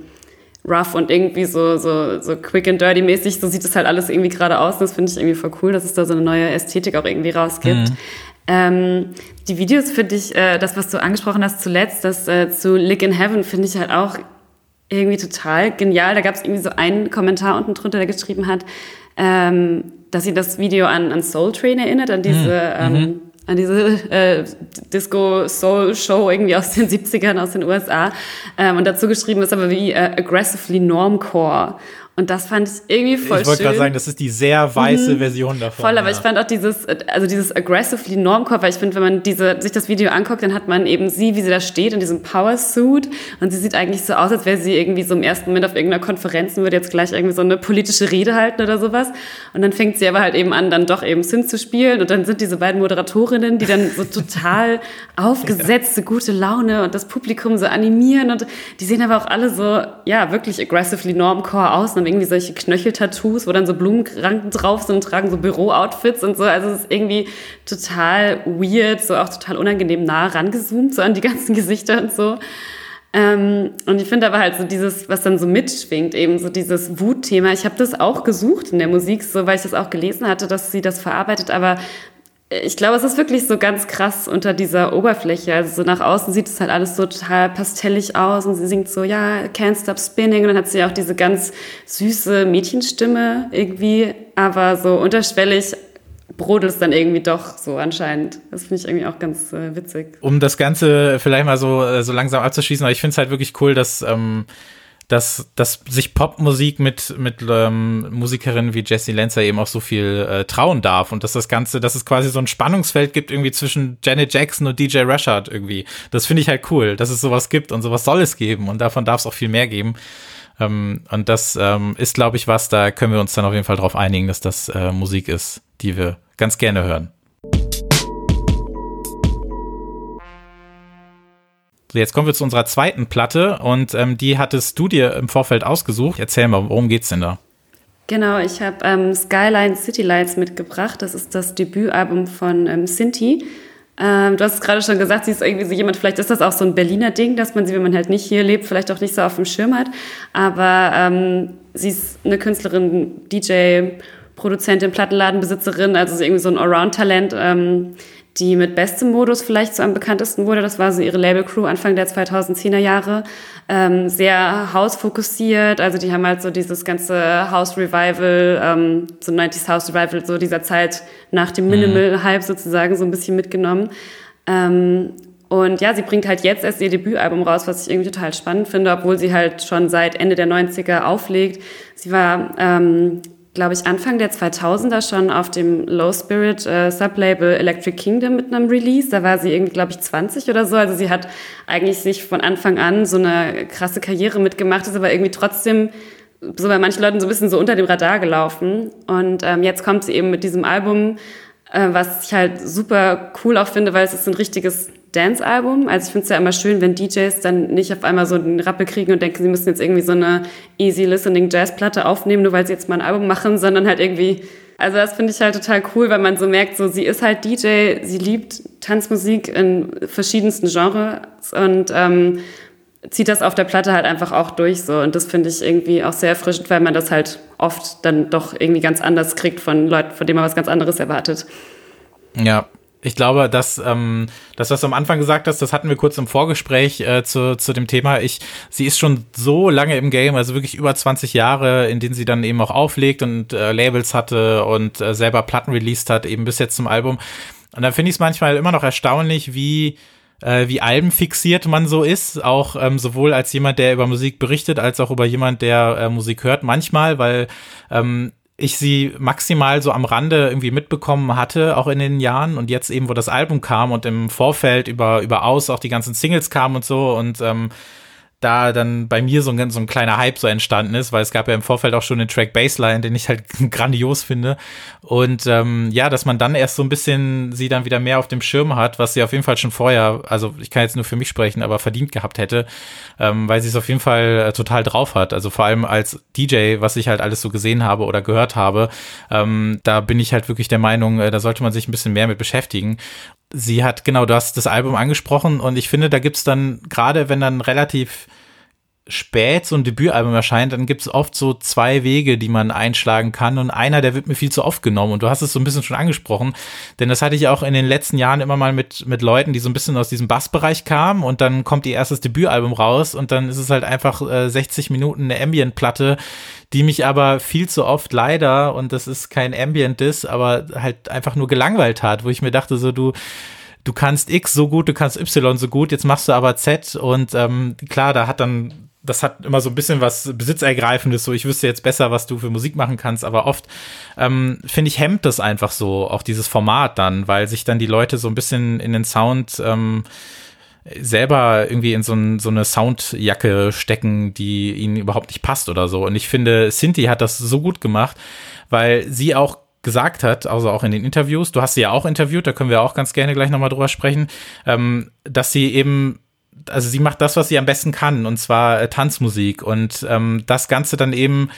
Speaker 4: rough und irgendwie so, so, so quick and dirty mäßig. So sieht es halt alles irgendwie gerade aus. Und das finde ich irgendwie voll cool, dass es da so eine neue Ästhetik auch irgendwie rausgibt. Mhm. Ähm, die Videos finde ich, äh, das, was du angesprochen hast zuletzt, das äh, zu Lick in Heaven, finde ich halt auch irgendwie total genial. Da gab es irgendwie so einen Kommentar unten drunter, der geschrieben hat, ähm, dass sie das Video an, an Soul Train erinnert, an diese mhm. ähm, an diese äh, Disco-Soul-Show irgendwie aus den 70ern aus den USA. Ähm, und dazu geschrieben ist aber wie äh, Aggressively Normcore. Und das fand ich irgendwie voll
Speaker 3: Ich wollte gerade sagen, das ist die sehr weiße mhm. Version davon.
Speaker 4: Voll, aber ja. ich fand auch dieses, also dieses aggressively normcore, weil ich finde, wenn man diese, sich das Video anguckt, dann hat man eben sie, wie sie da steht in diesem Power-Suit und sie sieht eigentlich so aus, als wäre sie irgendwie so im ersten Moment auf irgendeiner Konferenz und würde jetzt gleich irgendwie so eine politische Rede halten oder sowas. Und dann fängt sie aber halt eben an, dann doch eben Synth zu spielen und dann sind diese beiden Moderatorinnen, die dann so total [LAUGHS] aufgesetzte, gute Laune und das Publikum so animieren und die sehen aber auch alle so, ja, wirklich aggressively normcore aus haben irgendwie solche Knöcheltattoos, wo dann so Blumenranken drauf sind, tragen so Büro-Outfits und so. Also es ist irgendwie total weird, so auch total unangenehm nah rangezoomt, so an die ganzen [LAUGHS] Gesichter und so. Ähm, und ich finde aber halt so dieses, was dann so mitschwingt, eben so dieses Wutthema. Ich habe das auch gesucht in der Musik, so weil ich das auch gelesen hatte, dass sie das verarbeitet, aber ich glaube, es ist wirklich so ganz krass unter dieser Oberfläche. Also so nach außen sieht es halt alles so total pastellig aus und sie singt so, ja, can't stop spinning und dann hat sie auch diese ganz süße Mädchenstimme irgendwie, aber so unterschwellig brodelt es dann irgendwie doch so anscheinend. Das finde ich irgendwie auch ganz äh, witzig.
Speaker 3: Um das Ganze vielleicht mal so, äh, so langsam abzuschließen, aber ich finde es halt wirklich cool, dass ähm, dass, dass sich Popmusik mit, mit ähm, Musikerinnen wie Jessie Lancer eben auch so viel äh, trauen darf und dass das Ganze, dass es quasi so ein Spannungsfeld gibt irgendwie zwischen Janet Jackson und DJ Rashad irgendwie. Das finde ich halt cool, dass es sowas gibt und sowas soll es geben und davon darf es auch viel mehr geben. Ähm, und das ähm, ist, glaube ich, was, da können wir uns dann auf jeden Fall drauf einigen, dass das äh, Musik ist, die wir ganz gerne hören. So, jetzt kommen wir zu unserer zweiten Platte und ähm, die hattest du dir im Vorfeld ausgesucht. Erzähl mal, worum geht's denn da?
Speaker 4: Genau, ich habe ähm, Skyline City Lights mitgebracht. Das ist das Debütalbum von ähm, Sinti. Ähm, du hast es gerade schon gesagt, sie ist irgendwie so jemand, vielleicht ist das auch so ein Berliner Ding, dass man sie, wenn man halt nicht hier lebt, vielleicht auch nicht so auf dem Schirm hat. Aber ähm, sie ist eine Künstlerin, DJ, Produzentin, Plattenladenbesitzerin, also irgendwie so ein Allround-Talent. Ähm, die mit bestem Modus vielleicht so am bekanntesten wurde. Das war so ihre Label-Crew Anfang der 2010er Jahre. Ähm, sehr House-fokussiert, also die haben halt so dieses ganze House-Revival, ähm, so 90s House-Revival, so dieser Zeit nach dem mhm. Minimal-Hype sozusagen so ein bisschen mitgenommen. Ähm, und ja, sie bringt halt jetzt erst ihr Debütalbum raus, was ich irgendwie total spannend finde, obwohl sie halt schon seit Ende der 90er auflegt. Sie war ähm, glaube ich, Anfang der 2000er schon auf dem Low Spirit äh, Sublabel Electric Kingdom mit einem Release. Da war sie irgendwie, glaube ich, 20 oder so. Also sie hat eigentlich sich von Anfang an so eine krasse Karriere mitgemacht, ist aber irgendwie trotzdem so bei manchen Leuten so ein bisschen so unter dem Radar gelaufen. Und ähm, jetzt kommt sie eben mit diesem Album, äh, was ich halt super cool auch finde, weil es ist ein richtiges Dance-Album. Also ich finde es ja immer schön, wenn DJs dann nicht auf einmal so einen Rappel kriegen und denken, sie müssen jetzt irgendwie so eine easy listening Jazz-Platte aufnehmen, nur weil sie jetzt mal ein Album machen, sondern halt irgendwie, also das finde ich halt total cool, weil man so merkt, so sie ist halt DJ, sie liebt Tanzmusik in verschiedensten Genres und ähm, zieht das auf der Platte halt einfach auch durch so und das finde ich irgendwie auch sehr erfrischend, weil man das halt oft dann doch irgendwie ganz anders kriegt von Leuten, von denen man was ganz anderes erwartet.
Speaker 3: Ja, Ich glaube, dass ähm, das, was du am Anfang gesagt hast, das hatten wir kurz im Vorgespräch äh, zu, zu dem Thema. Ich, sie ist schon so lange im Game, also wirklich über 20 Jahre, in denen sie dann eben auch auflegt und äh, Labels hatte und äh, selber Platten released hat, eben bis jetzt zum Album. Und dann finde ich es manchmal immer noch erstaunlich, wie äh, wie albenfixiert man so ist, auch ähm, sowohl als jemand, der über Musik berichtet, als auch über jemand, der äh, Musik hört, manchmal, weil ähm, ich sie maximal so am Rande irgendwie mitbekommen hatte, auch in den Jahren und jetzt eben, wo das Album kam und im Vorfeld über, über aus auch die ganzen Singles kamen und so und ähm, da dann bei mir so ein, so ein kleiner Hype so entstanden ist, weil es gab ja im Vorfeld auch schon den Track Baseline, den ich halt [LAUGHS] grandios finde. Und ähm, ja, dass man dann erst so ein bisschen sie dann wieder mehr auf dem Schirm hat, was sie auf jeden Fall schon vorher, also ich kann jetzt nur für mich sprechen, aber verdient gehabt hätte, ähm, weil sie es auf jeden Fall äh, total drauf hat. Also vor allem als DJ, was ich halt alles so gesehen habe oder gehört habe, ähm, da bin ich halt wirklich der Meinung, äh, da sollte man sich ein bisschen mehr mit beschäftigen sie hat, genau, du hast das Album angesprochen und ich finde, da gibt's dann, gerade wenn dann relativ spät so ein Debütalbum erscheint, dann gibt es oft so zwei Wege, die man einschlagen kann. Und einer, der wird mir viel zu oft genommen. Und du hast es so ein bisschen schon angesprochen, denn das hatte ich auch in den letzten Jahren immer mal mit, mit Leuten, die so ein bisschen aus diesem Bassbereich kamen. Und dann kommt ihr erstes Debütalbum raus. Und dann ist es halt einfach äh, 60 Minuten eine Ambient-Platte, die mich aber viel zu oft leider, und das ist kein Ambient-Diss, aber halt einfach nur gelangweilt hat, wo ich mir dachte so, du, du kannst X so gut, du kannst Y so gut, jetzt machst du aber Z. Und ähm, klar, da hat dann das hat immer so ein bisschen was Besitzergreifendes, so ich wüsste jetzt besser, was du für Musik machen kannst, aber oft ähm, finde ich, hemmt das einfach so, auch dieses Format dann, weil sich dann die Leute so ein bisschen in den Sound ähm, selber irgendwie in so, ein, so eine Soundjacke stecken, die ihnen überhaupt nicht passt oder so. Und ich finde, Cindy hat das so gut gemacht, weil sie auch gesagt hat, also auch in den Interviews, du hast sie ja auch interviewt, da können wir auch ganz gerne gleich nochmal drüber sprechen, ähm, dass sie eben also sie macht das, was sie am besten kann, und zwar äh, Tanzmusik. Und ähm, das Ganze dann eben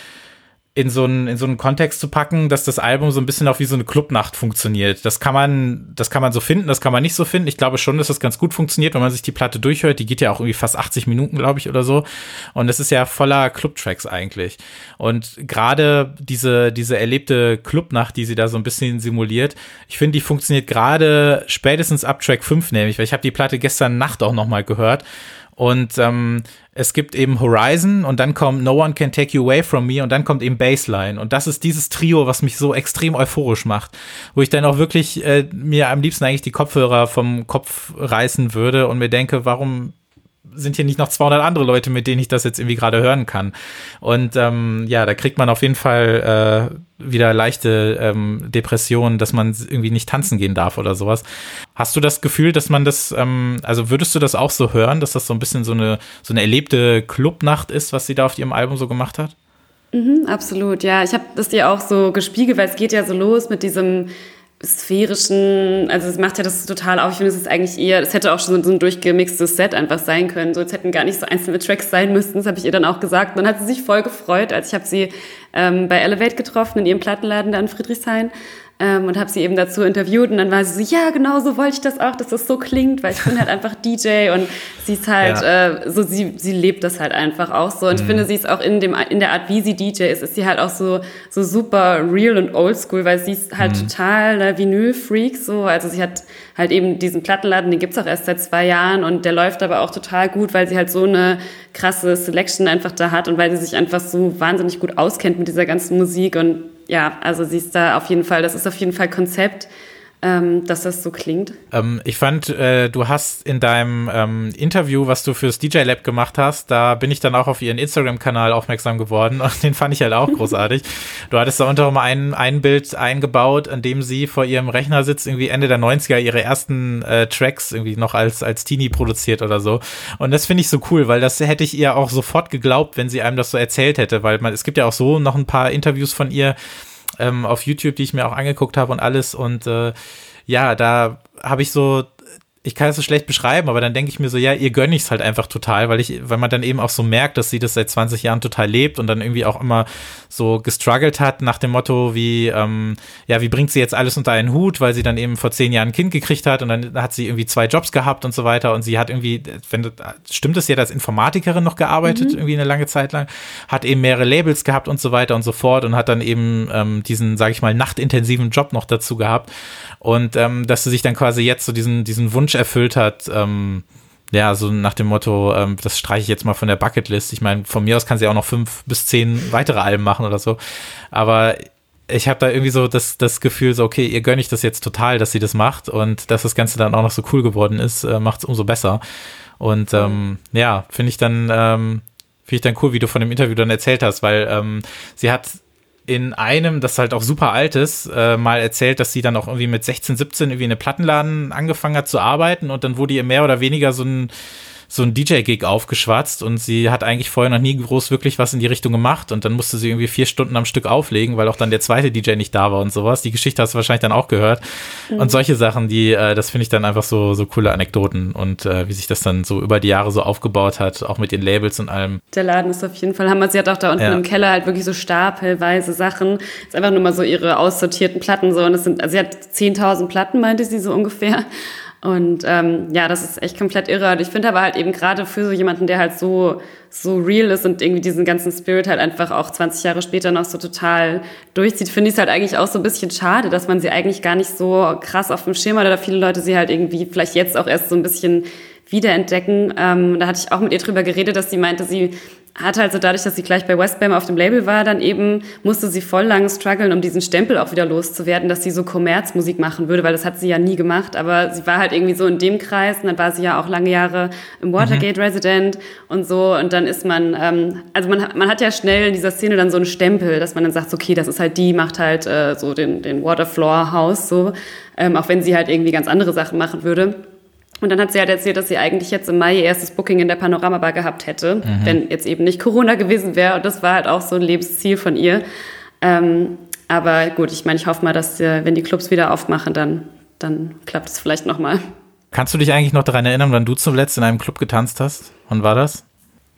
Speaker 3: in so einen in so einen Kontext zu packen, dass das Album so ein bisschen auch wie so eine Clubnacht funktioniert. Das kann man das kann man so finden, das kann man nicht so finden. Ich glaube schon, dass das ganz gut funktioniert, wenn man sich die Platte durchhört. Die geht ja auch irgendwie fast 80 Minuten, glaube ich, oder so. Und es ist ja voller Clubtracks eigentlich. Und gerade diese diese erlebte Clubnacht, die sie da so ein bisschen simuliert, ich finde, die funktioniert gerade spätestens ab Track 5 nämlich, weil ich habe die Platte gestern Nacht auch noch mal gehört und ähm, es gibt eben Horizon und dann kommt No One Can Take You Away From Me und dann kommt eben Baseline. Und das ist dieses Trio, was mich so extrem euphorisch macht, wo ich dann auch wirklich äh, mir am liebsten eigentlich die Kopfhörer vom Kopf reißen würde und mir denke, warum sind hier nicht noch 200 andere Leute, mit denen ich das jetzt irgendwie gerade hören kann. Und ähm, ja, da kriegt man auf jeden Fall äh, wieder leichte ähm, Depressionen, dass man irgendwie nicht tanzen gehen darf oder sowas. Hast du das Gefühl, dass man das, ähm, also würdest du das auch so hören, dass das so ein bisschen so eine, so eine erlebte Clubnacht ist, was sie da auf ihrem Album so gemacht hat?
Speaker 4: Mhm, absolut, ja. Ich habe das dir auch so gespiegelt, weil es geht ja so los mit diesem sphärischen, also es macht ja das total auf. Ich finde, es ist eigentlich eher, es hätte auch schon so ein durchgemixtes Set einfach sein können. So, es hätten gar nicht so einzelne Tracks sein müssten. Das habe ich ihr dann auch gesagt. Und dann hat sie sich voll gefreut, als ich habe sie ähm, bei Elevate getroffen in ihrem Plattenladen da in Friedrichshain ähm, und habe sie eben dazu interviewt und dann war sie so, ja, genau so wollte ich das auch, dass das so klingt, weil ich bin halt einfach [LAUGHS] DJ und sie ist halt ja. äh, so, sie, sie lebt das halt einfach auch so und mhm. ich finde, sie ist auch in, dem, in der Art, wie sie DJ ist, ist sie halt auch so, so super real und oldschool, weil sie ist halt mhm. total ne, Vinyl-Freak, so, also sie hat halt eben diesen Plattenladen, den gibt's auch erst seit zwei Jahren und der läuft aber auch total gut, weil sie halt so eine krasse Selection einfach da hat und weil sie sich einfach so wahnsinnig gut auskennt mit dieser ganzen Musik und ja, also sie ist da auf jeden Fall, das ist auf jeden Fall Konzept, ähm, dass das so klingt.
Speaker 3: Ähm, ich fand, äh, du hast in deinem ähm, Interview, was du fürs DJ Lab gemacht hast, da bin ich dann auch auf ihren Instagram-Kanal aufmerksam geworden und [LAUGHS] den fand ich halt auch großartig. du hattest da unter anderem ein, ein Bild eingebaut, an dem sie vor ihrem Rechner sitzt, irgendwie Ende der 90er ihre ersten äh, Tracks irgendwie noch als, als Teenie produziert oder so. Und das finde ich so cool, weil das hätte ich ihr auch sofort geglaubt, wenn sie einem das so erzählt hätte, weil man, es gibt ja auch so noch ein paar Interviews von ihr, ähm, auf YouTube, die ich mir auch angeguckt habe und alles. Und äh, ja, da habe ich so ich kann es so schlecht beschreiben, aber dann denke ich mir so, ja, ihr gönne ich es halt einfach total, weil ich, weil man dann eben auch so merkt, dass sie das seit 20 Jahren total lebt und dann irgendwie auch immer so gestruggelt hat nach dem Motto, wie, ähm, ja, wie bringt sie jetzt alles unter einen Hut, weil sie dann eben vor zehn Jahren ein Kind gekriegt hat und dann hat sie irgendwie zwei Jobs gehabt und so weiter und sie hat irgendwie, wenn stimmt es, hat als Informatikerin noch gearbeitet, mhm. irgendwie eine lange Zeit lang, hat eben mehrere Labels gehabt und so weiter und so fort und hat dann eben ähm, diesen, sage ich mal, nachtintensiven Job noch dazu gehabt und ähm, dass sie sich dann quasi jetzt so diesen, diesen Wunsch erfüllt hat, ähm, ja, so nach dem Motto, ähm, das streiche ich jetzt mal von der Bucketlist. Ich meine, von mir aus kann sie auch noch fünf bis zehn weitere Alben machen oder so. Aber ich habe da irgendwie so das, das Gefühl, so, okay, ihr gönne ich das jetzt total, dass sie das macht und dass das Ganze dann auch noch so cool geworden ist, äh, macht es umso besser. Und ähm, ja, finde ich dann, ähm, finde ich dann cool, wie du von dem Interview dann erzählt hast, weil ähm, sie hat in einem, das halt auch super alt ist, äh, mal erzählt, dass sie dann auch irgendwie mit 16, 17 irgendwie in einem Plattenladen angefangen hat zu arbeiten und dann wurde ihr mehr oder weniger so ein so ein DJ-Gig aufgeschwatzt und sie hat eigentlich vorher noch nie groß wirklich was in die Richtung gemacht und dann musste sie irgendwie vier Stunden am Stück auflegen, weil auch dann der zweite DJ nicht da war und sowas. Die Geschichte hast du wahrscheinlich dann auch gehört. Mhm. Und solche Sachen, die, äh, das finde ich dann einfach so, so coole Anekdoten und äh, wie sich das dann so über die Jahre so aufgebaut hat, auch mit den Labels und allem.
Speaker 4: Der Laden ist auf jeden Fall Hammer. Sie hat auch da unten ja. im Keller halt wirklich so stapelweise Sachen. Ist einfach nur mal so ihre aussortierten Platten so und es sind, also sie hat 10.000 Platten, meinte sie so ungefähr. Und ähm, ja, das ist echt komplett irre. Und ich finde aber halt eben gerade für so jemanden, der halt so, so real ist und irgendwie diesen ganzen Spirit halt einfach auch 20 Jahre später noch so total durchzieht, finde ich es halt eigentlich auch so ein bisschen schade, dass man sie eigentlich gar nicht so krass auf dem Schirm hat oder viele Leute sie halt irgendwie vielleicht jetzt auch erst so ein bisschen wiederentdecken. Ähm, da hatte ich auch mit ihr drüber geredet, dass sie meinte, sie hat halt so dadurch, dass sie gleich bei Westbam auf dem Label war, dann eben musste sie voll lang strugglen, um diesen Stempel auch wieder loszuwerden, dass sie so Kommerzmusik machen würde, weil das hat sie ja nie gemacht, aber sie war halt irgendwie so in dem Kreis und dann war sie ja auch lange Jahre im Watergate mhm. Resident und so und dann ist man, ähm, also man, man hat ja schnell in dieser Szene dann so einen Stempel, dass man dann sagt, okay, das ist halt die, macht halt äh, so den, den Waterfloor House so, ähm, auch wenn sie halt irgendwie ganz andere Sachen machen würde. Und dann hat sie halt erzählt, dass sie eigentlich jetzt im Mai ihr erstes Booking in der Panoramabar gehabt hätte, mhm. wenn jetzt eben nicht Corona gewesen wäre. Und das war halt auch so ein Lebensziel von ihr. Ähm, aber gut, ich meine, ich hoffe mal, dass äh, wenn die Clubs wieder aufmachen, dann, dann klappt es vielleicht nochmal.
Speaker 3: Kannst du dich eigentlich noch daran erinnern, wann du zuletzt in einem Club getanzt hast? Wann war das?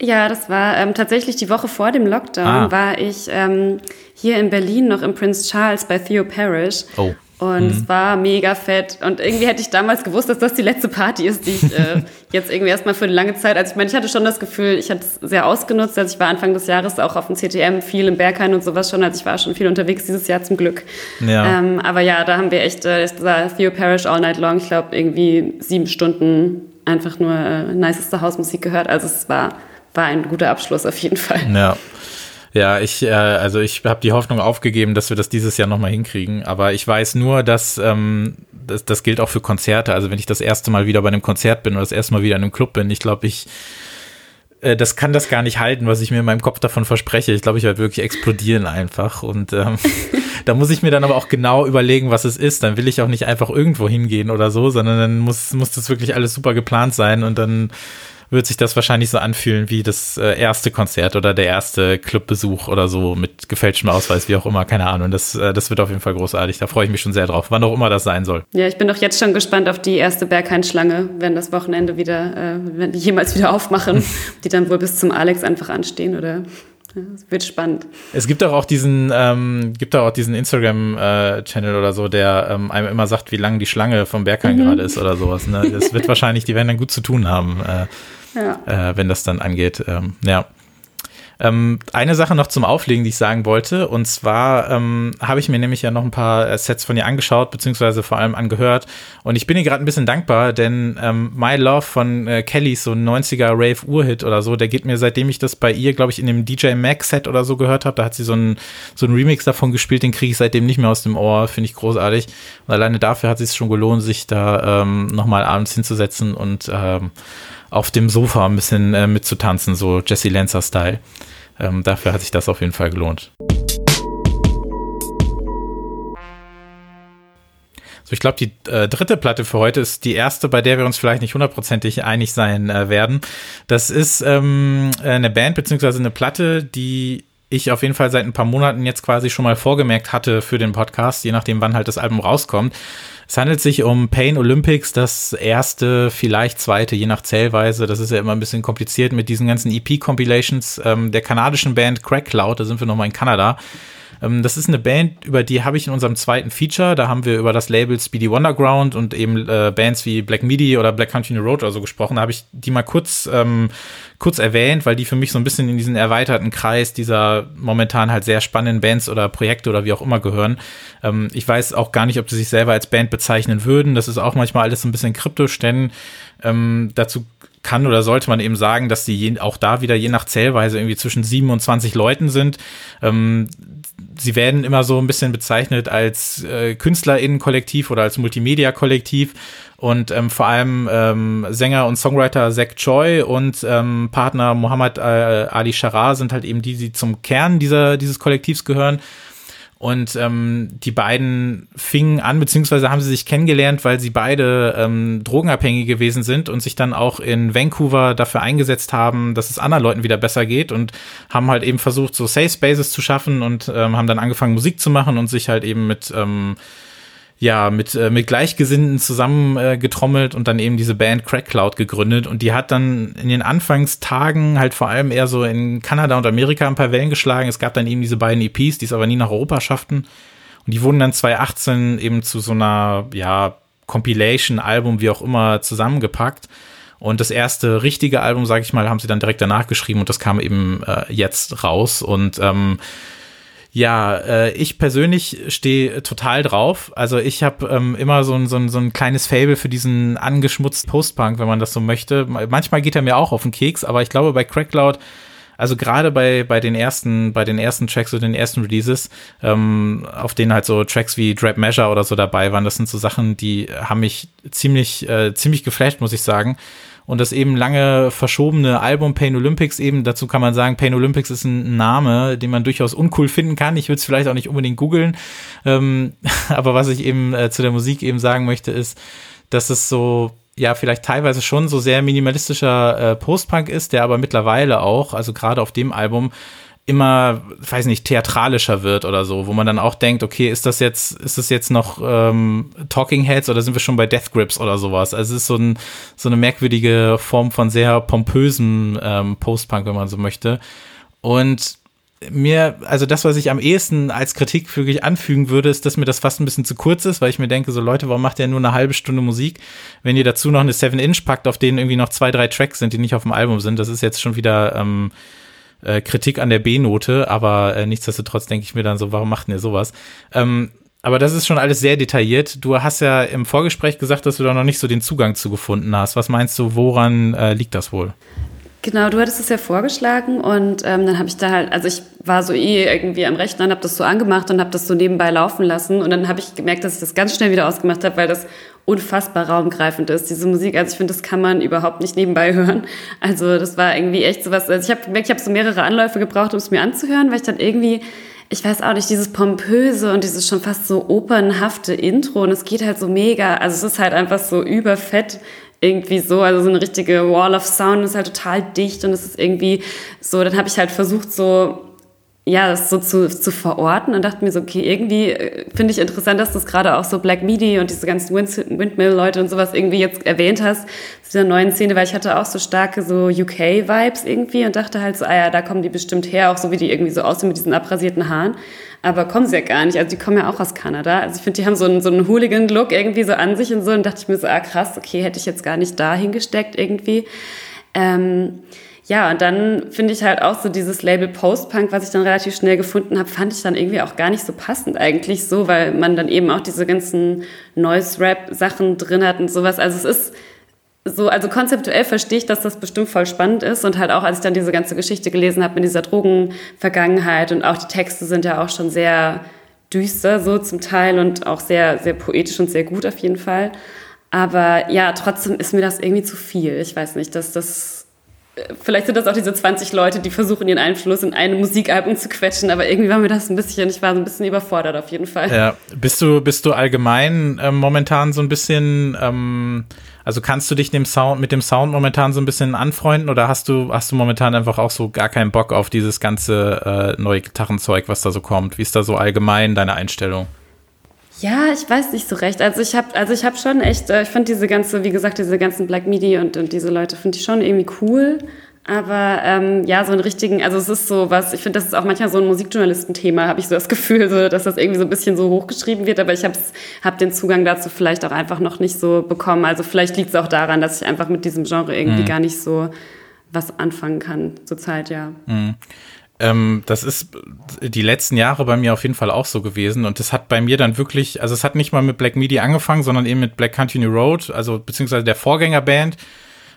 Speaker 4: Ja, das war ähm, tatsächlich die Woche vor dem Lockdown, ah. war ich ähm, hier in Berlin noch im Prince Charles bei Theo Parrish. Oh. Und mhm. es war mega fett. Und irgendwie hätte ich damals gewusst, dass das die letzte Party ist, die ich äh, [LAUGHS] jetzt irgendwie erstmal für eine lange Zeit. Also ich meine, ich hatte schon das Gefühl, ich hatte es sehr ausgenutzt. Also ich war Anfang des Jahres auch auf dem CTM viel im Berghain und sowas schon. Also ich war schon viel unterwegs dieses Jahr zum Glück. Ja. Ähm, aber ja, da haben wir echt, äh, das war Theo Parish All Night Long. Ich glaube, irgendwie sieben Stunden einfach nur äh, niceste Hausmusik gehört. Also es war, war ein guter Abschluss auf jeden Fall.
Speaker 3: Ja. Ja, ich, äh, also ich habe die Hoffnung aufgegeben, dass wir das dieses Jahr nochmal hinkriegen. Aber ich weiß nur, dass ähm, das, das gilt auch für Konzerte. Also wenn ich das erste Mal wieder bei einem Konzert bin oder das erste Mal wieder in einem Club bin, ich glaube, ich äh, das kann das gar nicht halten, was ich mir in meinem Kopf davon verspreche. Ich glaube, ich werde wirklich explodieren einfach. Und ähm, [LAUGHS] da muss ich mir dann aber auch genau überlegen, was es ist. Dann will ich auch nicht einfach irgendwo hingehen oder so, sondern dann muss, muss das wirklich alles super geplant sein und dann wird sich das wahrscheinlich so anfühlen wie das äh, erste Konzert oder der erste Clubbesuch oder so mit gefälschtem Ausweis, wie auch immer, keine Ahnung. Das, äh, das wird auf jeden Fall großartig. Da freue ich mich schon sehr drauf, wann auch immer das sein soll.
Speaker 4: Ja, ich bin doch jetzt schon gespannt auf die erste Berghain-Schlange, wenn das Wochenende wieder, äh, wenn die jemals wieder aufmachen, [LAUGHS] die dann wohl bis zum Alex einfach anstehen oder es wird spannend.
Speaker 3: Es gibt auch, auch diesen, ähm, gibt auch diesen Instagram-Channel äh, oder so, der ähm, einem immer sagt, wie lang die Schlange vom Berghain mhm. gerade ist oder sowas. Ne? Das wird wahrscheinlich, die werden dann gut zu tun haben. Äh, ja. äh, wenn das dann angeht. Ähm, ja. Ähm, eine Sache noch zum Auflegen, die ich sagen wollte, und zwar ähm, habe ich mir nämlich ja noch ein paar äh, Sets von ihr angeschaut, beziehungsweise vor allem angehört. Und ich bin ihr gerade ein bisschen dankbar, denn ähm, My Love von äh, Kelly, so ein 90er Rave-Urhit oder so, der geht mir, seitdem ich das bei ihr, glaube ich, in dem DJ Mac-Set oder so gehört habe, da hat sie so einen so einen Remix davon gespielt, den kriege ich seitdem nicht mehr aus dem Ohr, finde ich großartig. Und alleine dafür hat es schon gelohnt, sich da ähm, nochmal abends hinzusetzen und ähm, auf dem Sofa ein bisschen äh, mitzutanzen, so Jesse Lancer-Style. Ähm, dafür hat sich das auf jeden Fall gelohnt. So, ich glaube, die äh, dritte Platte für heute ist die erste, bei der wir uns vielleicht nicht hundertprozentig einig sein äh, werden. Das ist ähm, eine Band beziehungsweise eine Platte, die ich auf jeden Fall seit ein paar Monaten jetzt quasi schon mal vorgemerkt hatte für den Podcast, je nachdem, wann halt das Album rauskommt. Es handelt sich um Pain Olympics, das erste, vielleicht zweite, je nach Zählweise. Das ist ja immer ein bisschen kompliziert mit diesen ganzen EP-Compilations ähm, der kanadischen Band Crack Cloud. Da sind wir nochmal in Kanada. Ähm, das ist eine Band, über die habe ich in unserem zweiten Feature, da haben wir über das Label Speedy Wonderground und eben äh, Bands wie Black Midi oder Black Country New Road oder so gesprochen. Da habe ich die mal kurz, ähm, kurz erwähnt, weil die für mich so ein bisschen in diesen erweiterten Kreis dieser momentan halt sehr spannenden Bands oder Projekte oder wie auch immer gehören. Ähm, ich weiß auch gar nicht, ob sie sich selber als Band bezeichnen würden. Das ist auch manchmal alles ein bisschen kryptisch, denn ähm, dazu kann oder sollte man eben sagen, dass die je, auch da wieder je nach Zählweise irgendwie zwischen 27 Leuten sind. Ähm, sie werden immer so ein bisschen bezeichnet als äh, KünstlerInnen-Kollektiv oder als Multimedia-Kollektiv. Und ähm, vor allem ähm, Sänger und Songwriter Zack Choi und ähm, Partner Muhammad äh, Ali Sharar sind halt eben die, die zum Kern dieser, dieses Kollektivs gehören. Und ähm, die beiden fingen an, beziehungsweise haben sie sich kennengelernt, weil sie beide ähm, drogenabhängig gewesen sind und sich dann auch in Vancouver dafür eingesetzt haben, dass es anderen Leuten wieder besser geht und haben halt eben versucht, so Safe Spaces zu schaffen und ähm, haben dann angefangen, Musik zu machen und sich halt eben mit ähm, ja, mit, äh, mit Gleichgesinnten zusammengetrommelt äh, und dann eben diese Band Crack Cloud gegründet. Und die hat dann in den Anfangstagen halt vor allem eher so in Kanada und Amerika ein paar Wellen geschlagen. Es gab dann eben diese beiden EPs, die es aber nie nach Europa schafften. Und die wurden dann 2018 eben zu so einer, ja, Compilation-Album, wie auch immer, zusammengepackt. Und das erste richtige Album, sag ich mal, haben sie dann direkt danach geschrieben und das kam eben äh, jetzt raus. Und ähm, ja, äh, ich persönlich stehe total drauf. Also ich habe ähm, immer so ein, so, ein, so ein kleines Fable für diesen angeschmutzten Postpunk, wenn man das so möchte. Manchmal geht er mir auch auf den Keks, aber ich glaube bei Crackloud, also gerade bei, bei den ersten, bei den ersten Tracks oder den ersten Releases, ähm, auf denen halt so Tracks wie Drap Measure oder so dabei waren, das sind so Sachen, die haben mich ziemlich, äh, ziemlich geflasht, muss ich sagen und das eben lange verschobene Album Pain Olympics eben, dazu kann man sagen, Pain Olympics ist ein Name, den man durchaus uncool finden kann. Ich würde es vielleicht auch nicht unbedingt googeln, ähm, [LAUGHS] aber was ich eben äh, zu der Musik eben sagen möchte, ist, dass es so ja vielleicht teilweise schon so sehr minimalistischer äh, Postpunk ist, der aber mittlerweile auch, also gerade auf dem Album, immer, weiß nicht, theatralischer wird oder so, wo man dann auch denkt, okay, ist das jetzt, ist das jetzt noch ähm, Talking Heads oder sind wir schon bei Death Grips oder sowas? Also es ist so, ein, so eine merkwürdige Form von sehr pompösem ähm, Postpunk, wenn man so möchte. Und mir, also das, was ich am ehesten als Kritik wirklich anfügen würde, ist, dass mir das fast ein bisschen zu kurz ist, weil ich mir denke, so Leute, warum macht ihr nur eine halbe Stunde Musik? Wenn ihr dazu noch eine 7-Inch packt, auf denen irgendwie noch zwei, drei Tracks sind, die nicht auf dem Album sind, das ist jetzt schon wieder ähm, äh, Kritik an der B-Note, aber äh, nichtsdestotrotz denke ich mir dann so, warum macht ihr sowas? Ähm, aber das ist schon alles sehr detailliert. Du hast ja im Vorgespräch gesagt, dass du da noch nicht so den Zugang zu gefunden hast. Was meinst du, woran äh, liegt das wohl?
Speaker 4: Genau, du hattest es ja vorgeschlagen und ähm, dann habe ich da halt, also ich war so eh irgendwie am Rechner und habe das so angemacht und habe das so nebenbei laufen lassen und dann habe ich gemerkt, dass ich das ganz schnell wieder ausgemacht habe, weil das unfassbar raumgreifend ist, diese Musik. Also ich finde, das kann man überhaupt nicht nebenbei hören. Also das war irgendwie echt sowas, also ich habe ich habe so mehrere Anläufe gebraucht, um es mir anzuhören, weil ich dann irgendwie ich weiß auch nicht, dieses pompöse und dieses schon fast so opernhafte Intro und es geht halt so mega, also es ist halt einfach so überfett irgendwie so, also so eine richtige Wall of Sound ist halt total dicht und es ist irgendwie so, dann habe ich halt versucht so ja, das so zu, zu verorten und dachte mir so, okay, irgendwie äh, finde ich interessant, dass du es gerade auch so Black Midi und diese ganzen Windmill-Leute und sowas irgendwie jetzt erwähnt hast, zu dieser neuen Szene, weil ich hatte auch so starke so UK-Vibes irgendwie und dachte halt so, ah ja, da kommen die bestimmt her, auch so wie die irgendwie so aussehen mit diesen abrasierten Haaren. Aber kommen sie ja gar nicht. Also die kommen ja auch aus Kanada. Also ich finde, die haben so einen, so einen Hooligan-Look irgendwie so an sich und so. Und dachte ich mir so, ah krass, okay, hätte ich jetzt gar nicht da hingesteckt irgendwie. Ähm, ja, und dann finde ich halt auch so dieses Label Post-Punk, was ich dann relativ schnell gefunden habe, fand ich dann irgendwie auch gar nicht so passend eigentlich so, weil man dann eben auch diese ganzen Noise-Rap-Sachen drin hat und sowas. Also es ist so, also konzeptuell verstehe ich, dass das bestimmt voll spannend ist und halt auch, als ich dann diese ganze Geschichte gelesen habe mit dieser Drogenvergangenheit und auch die Texte sind ja auch schon sehr düster so zum Teil und auch sehr, sehr poetisch und sehr gut auf jeden Fall. Aber ja, trotzdem ist mir das irgendwie zu viel. Ich weiß nicht, dass das vielleicht sind das auch diese 20 Leute, die versuchen, ihren Einfluss in ein Musikalbum zu quetschen, aber irgendwie war mir das ein bisschen, ich war so ein bisschen überfordert auf jeden Fall.
Speaker 3: Ja, bist du, bist du allgemein äh, momentan so ein bisschen, ähm, also kannst du dich dem Sound, mit dem Sound momentan so ein bisschen anfreunden oder hast du, hast du momentan einfach auch so gar keinen Bock auf dieses ganze äh, neue Gitarrenzeug, was da so kommt? Wie ist da so allgemein deine Einstellung?
Speaker 4: Ja, ich weiß nicht so recht. Also ich habe also ich habe schon echt, äh, ich finde diese ganze, wie gesagt, diese ganzen Black Midi und, und diese Leute finde ich schon irgendwie cool. Aber ähm, ja, so einen richtigen, also es ist so was, ich finde, das ist auch manchmal so ein Musikjournalistenthema, habe ich so das Gefühl, so, dass das irgendwie so ein bisschen so hochgeschrieben wird, aber ich habe hab den Zugang dazu vielleicht auch einfach noch nicht so bekommen. Also vielleicht liegt es auch daran, dass ich einfach mit diesem Genre irgendwie mhm. gar nicht so was anfangen kann zurzeit, ja.
Speaker 3: Mhm. Ähm, das ist die letzten Jahre bei mir auf jeden Fall auch so gewesen. Und das hat bei mir dann wirklich, also es hat nicht mal mit Black Midi angefangen, sondern eben mit Black Country New Road, also beziehungsweise der Vorgängerband.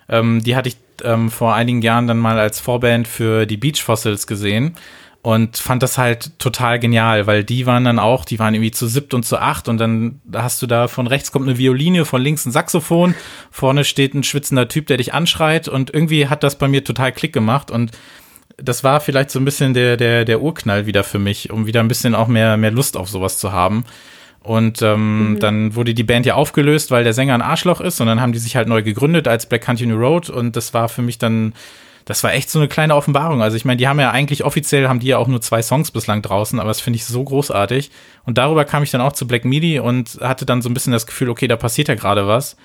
Speaker 3: Ähm, die hatte ich ähm, vor einigen Jahren dann mal als Vorband für die Beach Fossils gesehen und fand das halt total genial, weil die waren dann auch, die waren irgendwie zu siebt und zu acht und dann hast du da von rechts kommt eine Violine, von links ein Saxophon, vorne steht ein schwitzender Typ, der dich anschreit und irgendwie hat das bei mir total Klick gemacht und das war vielleicht so ein bisschen der, der, der Urknall wieder für mich, um wieder ein bisschen auch mehr, mehr Lust auf sowas zu haben. Und ähm, mhm. dann wurde die Band ja aufgelöst, weil der Sänger ein Arschloch ist. Und dann haben die sich halt neu gegründet als Black Country New Road. Und das war für mich dann, das war echt so eine kleine Offenbarung. Also ich meine, die haben ja eigentlich offiziell, haben die ja auch nur zwei Songs bislang draußen, aber das finde ich so großartig. Und darüber kam ich dann auch zu Black Midi und hatte dann so ein bisschen das Gefühl, okay, da passiert ja gerade was.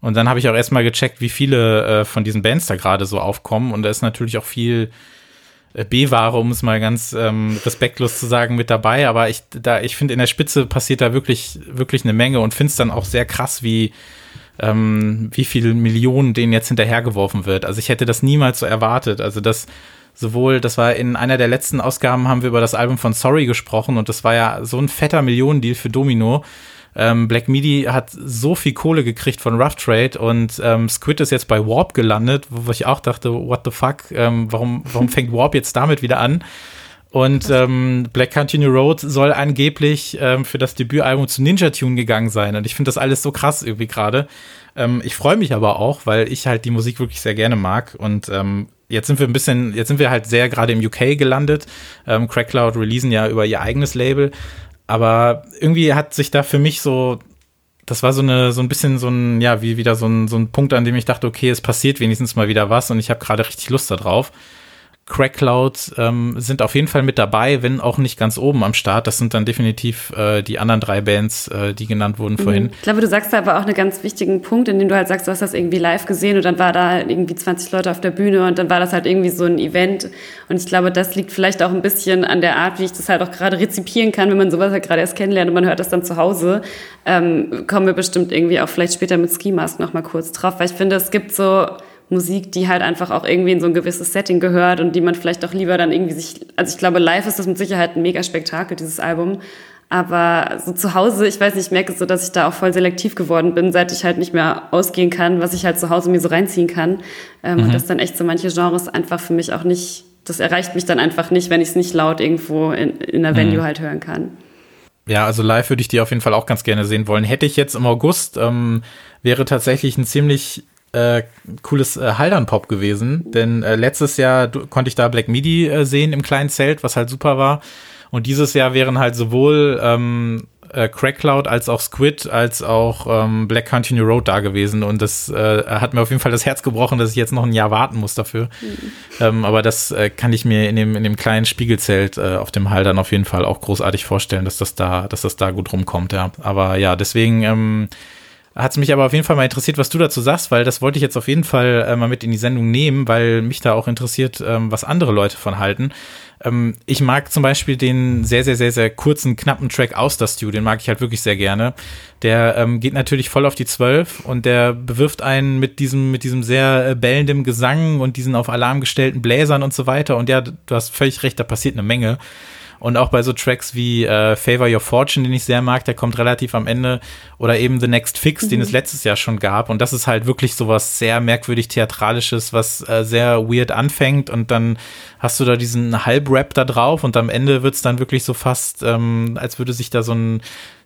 Speaker 3: Und dann habe ich auch erstmal gecheckt, wie viele äh, von diesen Bands da gerade so aufkommen. Und da ist natürlich auch viel B-Ware, um es mal ganz ähm, respektlos zu sagen, mit dabei. Aber ich, da, ich finde, in der Spitze passiert da wirklich, wirklich eine Menge und finde es dann auch sehr krass, wie, ähm, wie viele Millionen denen jetzt hinterhergeworfen wird. Also ich hätte das niemals so erwartet. Also das sowohl, das war in einer der letzten Ausgaben, haben wir über das Album von Sorry gesprochen und das war ja so ein fetter Millionendeal für Domino. Ähm, Black Midi hat so viel Kohle gekriegt von Rough Trade und ähm, Squid ist jetzt bei Warp gelandet, wo ich auch dachte, what the fuck, ähm, warum, warum fängt Warp jetzt damit wieder an? Und ähm, Black Country New Road soll angeblich ähm, für das Debütalbum zu Ninja Tune gegangen sein. Und ich finde das alles so krass irgendwie gerade. Ähm, ich freue mich aber auch, weil ich halt die Musik wirklich sehr gerne mag. Und ähm, jetzt sind wir ein bisschen, jetzt sind wir halt sehr gerade im UK gelandet. Ähm, Crackcloud releasen ja über ihr eigenes Label. Aber irgendwie hat sich da für mich so, das war so eine, so ein bisschen so ein, ja, wie wieder so ein, so ein Punkt, an dem ich dachte, okay, es passiert wenigstens mal wieder was und ich habe gerade richtig Lust darauf. Crack Cloud ähm, sind auf jeden Fall mit dabei, wenn auch nicht ganz oben am Start. Das sind dann definitiv äh, die anderen drei Bands, äh, die genannt wurden vorhin.
Speaker 4: Ich glaube, du sagst da aber auch einen ganz wichtigen Punkt, in dem du halt sagst, du hast das irgendwie live gesehen und dann war da halt irgendwie 20 Leute auf der Bühne und dann war das halt irgendwie so ein Event. Und ich glaube, das liegt vielleicht auch ein bisschen an der Art, wie ich das halt auch gerade rezipieren kann, wenn man sowas halt gerade erst kennenlernt und man hört das dann zu Hause. Ähm, kommen wir bestimmt irgendwie auch vielleicht später mit Ski Mask noch mal kurz drauf, weil ich finde, es gibt so Musik, die halt einfach auch irgendwie in so ein gewisses Setting gehört und die man vielleicht auch lieber dann irgendwie sich, also ich glaube, live ist das mit Sicherheit ein mega Spektakel, dieses Album. Aber so zu Hause, ich weiß nicht, ich merke so, dass ich da auch voll selektiv geworden bin, seit ich halt nicht mehr ausgehen kann, was ich halt zu Hause mir so reinziehen kann. Ähm, mhm. Und dass dann echt so manche Genres einfach für mich auch nicht, das erreicht mich dann einfach nicht, wenn ich es nicht laut irgendwo in, in der Venue mhm. halt hören kann.
Speaker 3: Ja, also live würde ich die auf jeden Fall auch ganz gerne sehen wollen. Hätte ich jetzt im August, ähm, wäre tatsächlich ein ziemlich äh, cooles äh, Haldern-Pop gewesen, denn äh, letztes Jahr konnte ich da Black Midi äh, sehen im kleinen Zelt, was halt super war. Und dieses Jahr wären halt sowohl ähm, äh, Crack Cloud als auch Squid als auch ähm, Black Country New Road da gewesen. Und das äh, hat mir auf jeden Fall das Herz gebrochen, dass ich jetzt noch ein Jahr warten muss dafür. Mhm. Ähm, aber das äh, kann ich mir in dem, in dem kleinen Spiegelzelt äh, auf dem Hall dann auf jeden Fall auch großartig vorstellen, dass das da, dass das da gut rumkommt, ja. Aber ja, deswegen ähm, hat es mich aber auf jeden Fall mal interessiert, was du dazu sagst, weil das wollte ich jetzt auf jeden Fall äh, mal mit in die Sendung nehmen, weil mich da auch interessiert, ähm, was andere Leute von halten. Ähm, ich mag zum Beispiel den sehr, sehr, sehr, sehr kurzen, knappen Track aus das Stew, den mag ich halt wirklich sehr gerne. Der ähm, geht natürlich voll auf die Zwölf und der bewirft einen mit diesem, mit diesem sehr äh, bellenden Gesang und diesen auf Alarm gestellten Bläsern und so weiter. Und ja, du hast völlig recht, da passiert eine Menge. Und auch bei so Tracks wie äh, Favor Your Fortune, den ich sehr mag, der kommt relativ am Ende. Oder eben The Next Fix, mhm. den es letztes Jahr schon gab. Und das ist halt wirklich sowas sehr merkwürdig Theatralisches, was äh, sehr weird anfängt. Und dann hast du da diesen Halbrap da drauf. Und am Ende wird es dann wirklich so fast, ähm, als würde sich da so ein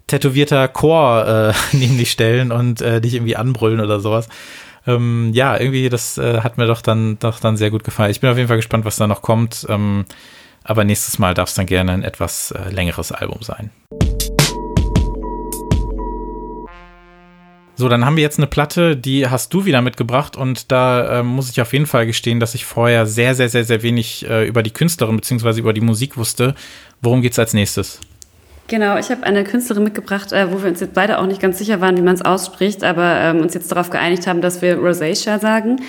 Speaker 3: tätowierter Chor äh, [LAUGHS] neben dich stellen und äh, dich irgendwie anbrüllen oder sowas. ähm, ja, irgendwie, das äh, hat mir doch dann, doch dann sehr gut gefallen. Ich bin auf jeden Fall gespannt, was da noch kommt. Ähm, aber nächstes Mal darf es dann gerne ein etwas äh, längeres Album sein. So, dann haben wir jetzt eine Platte, die hast du wieder mitgebracht und da äh, muss ich auf jeden Fall gestehen, dass ich vorher sehr, sehr, sehr, sehr wenig äh, über die Künstlerin bzw. über die Musik wusste. Worum geht es als nächstes?
Speaker 4: Genau, ich habe eine Künstlerin mitgebracht, äh, wo wir uns jetzt beide auch nicht ganz sicher waren, wie man es ausspricht, aber ähm, uns jetzt darauf geeinigt haben, dass wir Rosacea sagen.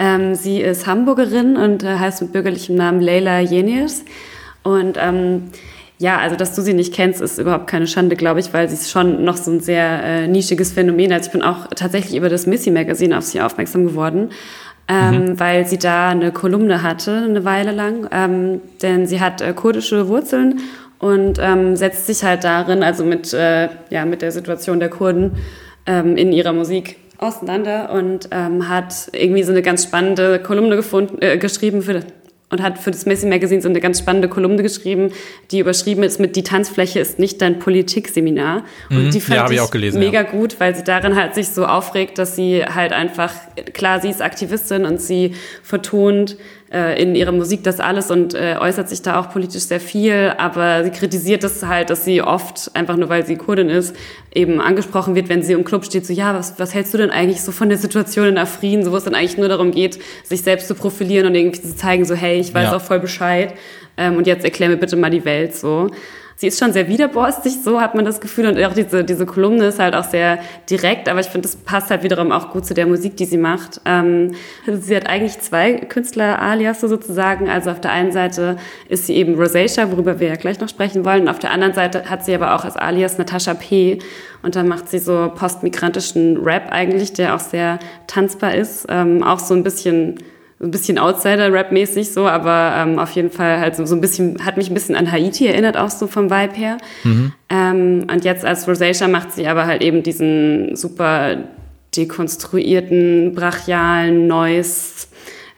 Speaker 4: Ähm, sie ist Hamburgerin und äh, heißt mit bürgerlichem Namen Leila Jenius. Und ähm, ja, also dass du sie nicht kennst, ist überhaupt keine Schande, glaube ich, weil sie ist schon noch so ein sehr äh, nischiges Phänomen. Also ich bin auch tatsächlich über das Missy Magazine auf sie aufmerksam geworden. Ähm, mhm. weil sie da eine Kolumne hatte, eine Weile lang. Ähm, denn sie hat äh, kurdische Wurzeln und ähm, setzt sich halt darin, also mit, äh, ja, mit der Situation der Kurden ähm, in ihrer Musik auseinander und ähm, hat irgendwie so eine ganz spannende Kolumne gefunden, äh, geschrieben für und hat für das Messi Magazine so eine ganz spannende Kolumne geschrieben, die überschrieben ist mit Die Tanzfläche ist nicht dein Politikseminar. Und
Speaker 3: mhm.
Speaker 4: die fand
Speaker 3: ja,
Speaker 4: ich,
Speaker 3: ich auch gelesen,
Speaker 4: mega
Speaker 3: ja.
Speaker 4: gut, weil sie darin halt sich so aufregt, dass sie halt einfach, klar, sie ist Aktivistin und sie vertont äh, in ihrer Musik das alles und äh, äußert sich da auch politisch sehr viel, aber sie kritisiert das halt, dass sie oft, einfach nur weil sie Kurdin ist, eben angesprochen wird, wenn sie im Club steht, so, ja, was, was hältst du denn eigentlich so von der Situation in Afrin, so wo es dann eigentlich nur darum geht, sich selbst zu profilieren und irgendwie zu zeigen, so, hey, ich weiß
Speaker 3: Ja.
Speaker 4: auch voll Bescheid. Ähm, und jetzt erklär mir bitte mal die Welt, so sie ist schon sehr widerborstig, so hat man das Gefühl. Und auch diese, diese Kolumne ist halt auch sehr direkt, aber ich finde, das passt halt wiederum auch gut zu der Musik, die sie macht. Ähm, sie hat eigentlich zwei Künstler-Alias sozusagen. Also auf der einen Seite ist sie eben Rosacea, worüber wir ja gleich noch sprechen wollen. Und auf der anderen Seite hat sie aber auch als Alias Natascha P. Und dann macht sie so postmigrantischen Rap eigentlich, der auch sehr tanzbar ist. Ähm, auch so ein bisschen ein bisschen Outsider-Rap-mäßig so, aber ähm, auf jeden Fall halt so, so ein bisschen, hat mich ein bisschen an Haiti erinnert, auch so vom Vibe her. Ähm, und jetzt als Rosacea macht sie aber halt eben diesen super dekonstruierten, brachialen, Noise,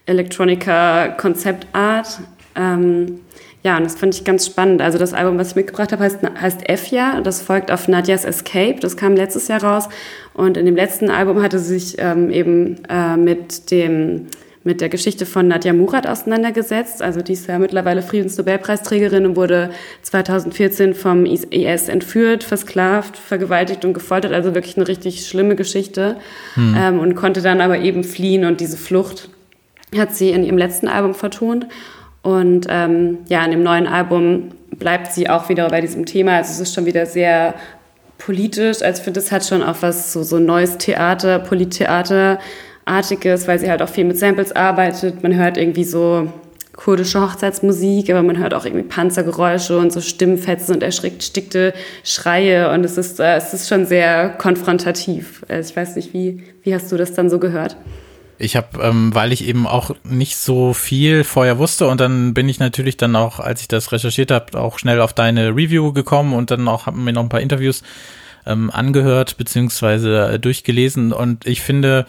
Speaker 4: Electronica-Konzeptart. Ähm, ja, und das finde ich ganz spannend. Also das Album, was ich mitgebracht habe, heißt, heißt Efja. Das folgt auf Nadias Escape. Das kam letztes Jahr raus. Und in dem letzten Album hatte sie sich ähm, eben äh, mit dem mit der Geschichte von Nadja Murat auseinandergesetzt. Also die ist ja mittlerweile Friedensnobelpreisträgerin und wurde 2014 vom IS entführt, versklavt, vergewaltigt und gefoltert. Also wirklich eine richtig schlimme Geschichte. Ähm, und konnte dann aber eben fliehen und diese Flucht hat sie in ihrem letzten Album vertont. Und ähm, ja, in dem neuen Album bleibt sie auch wieder bei diesem Thema. Also es ist schon wieder sehr politisch. Also ich finde, es hat schon auch was so, so neues Theater, Polittheater-artiges, weil sie halt auch viel mit Samples arbeitet. Man hört irgendwie so kurdische Hochzeitsmusik, aber man hört auch irgendwie Panzergeräusche und so Stimmenfetzen und erschreckte Schreie. Und es ist, äh, es ist schon sehr konfrontativ. Also ich weiß nicht, wie, wie hast du das dann so gehört?
Speaker 3: Ich habe, ähm, weil ich eben auch nicht so viel vorher wusste und dann bin ich natürlich dann auch, als ich das recherchiert habe, auch schnell auf deine Review gekommen und dann auch haben mir noch ein paar Interviews ähm, angehört beziehungsweise äh, durchgelesen und ich finde,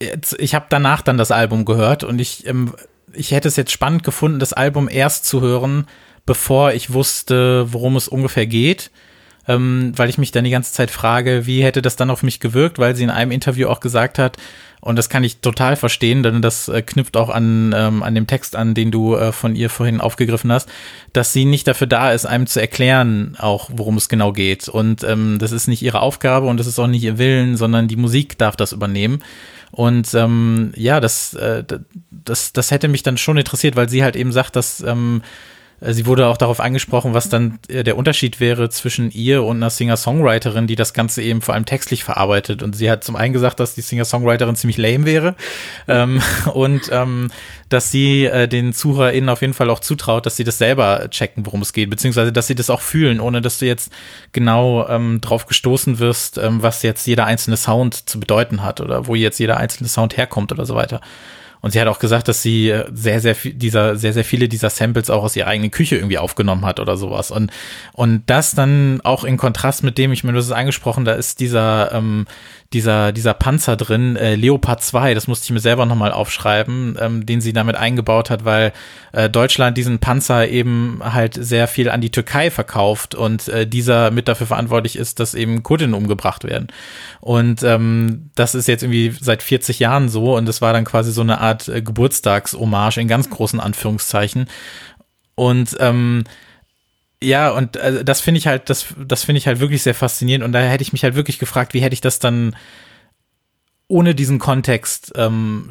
Speaker 3: jetzt, ich habe danach dann das Album gehört und ich, ähm, ich hätte es jetzt spannend gefunden, das Album erst zu hören, bevor ich wusste, worum es ungefähr geht ähm, weil ich mich dann die ganze Zeit frage, wie hätte das dann auf mich gewirkt, weil sie in einem Interview auch gesagt hat, und das kann ich total verstehen, denn das äh, knüpft auch an, ähm, an dem Text an, den du äh, von ihr vorhin aufgegriffen hast, dass sie nicht dafür da ist, einem zu erklären, auch worum es genau geht. Und ähm, das ist nicht ihre Aufgabe und das ist auch nicht ihr Willen, sondern die Musik darf das übernehmen. Und ähm, ja, das, äh, das, das hätte mich dann schon interessiert, weil sie halt eben sagt, dass ähm, Sie wurde auch darauf angesprochen, was dann äh, der Unterschied wäre zwischen ihr und einer Singer-Songwriterin, die das Ganze eben vor allem textlich verarbeitet. Und sie hat zum einen gesagt, dass die Singer-Songwriterin ziemlich lame wäre ähm, [LAUGHS] und ähm, dass sie äh, den ZuhörerInnen auf jeden Fall auch zutraut, dass sie das selber checken, worum es geht, beziehungsweise dass sie das auch fühlen, ohne dass du jetzt genau ähm, drauf gestoßen wirst, ähm, was jetzt jeder einzelne Sound zu bedeuten hat oder wo jetzt jeder einzelne Sound herkommt oder so weiter. Und sie hat auch gesagt, dass sie äh, sehr, sehr viel dieser, sehr, sehr viele dieser Samples auch aus ihrer eigenen Küche irgendwie aufgenommen hat oder sowas. Und, und das dann auch in Kontrast mit dem, ich meine, du hast es angesprochen, da ist dieser, ähm, dieser, dieser Panzer drin, äh, Leopard 2, das musste ich mir selber nochmal aufschreiben, ähm, den sie damit eingebaut hat, weil äh, Deutschland diesen Panzer eben halt sehr viel an die Türkei verkauft und äh, dieser mit dafür verantwortlich ist, dass eben Kurdinnen umgebracht werden. Und ähm, das ist jetzt irgendwie seit 40 Jahren so und das war dann quasi so eine Art äh, Geburtstagshommage in ganz großen Anführungszeichen. Und ähm, ja, und äh, das finde ich halt, das, das finde ich halt wirklich sehr faszinierend. Und da hätte ich mich halt wirklich gefragt, wie hätte ich das dann ohne diesen Kontext ähm,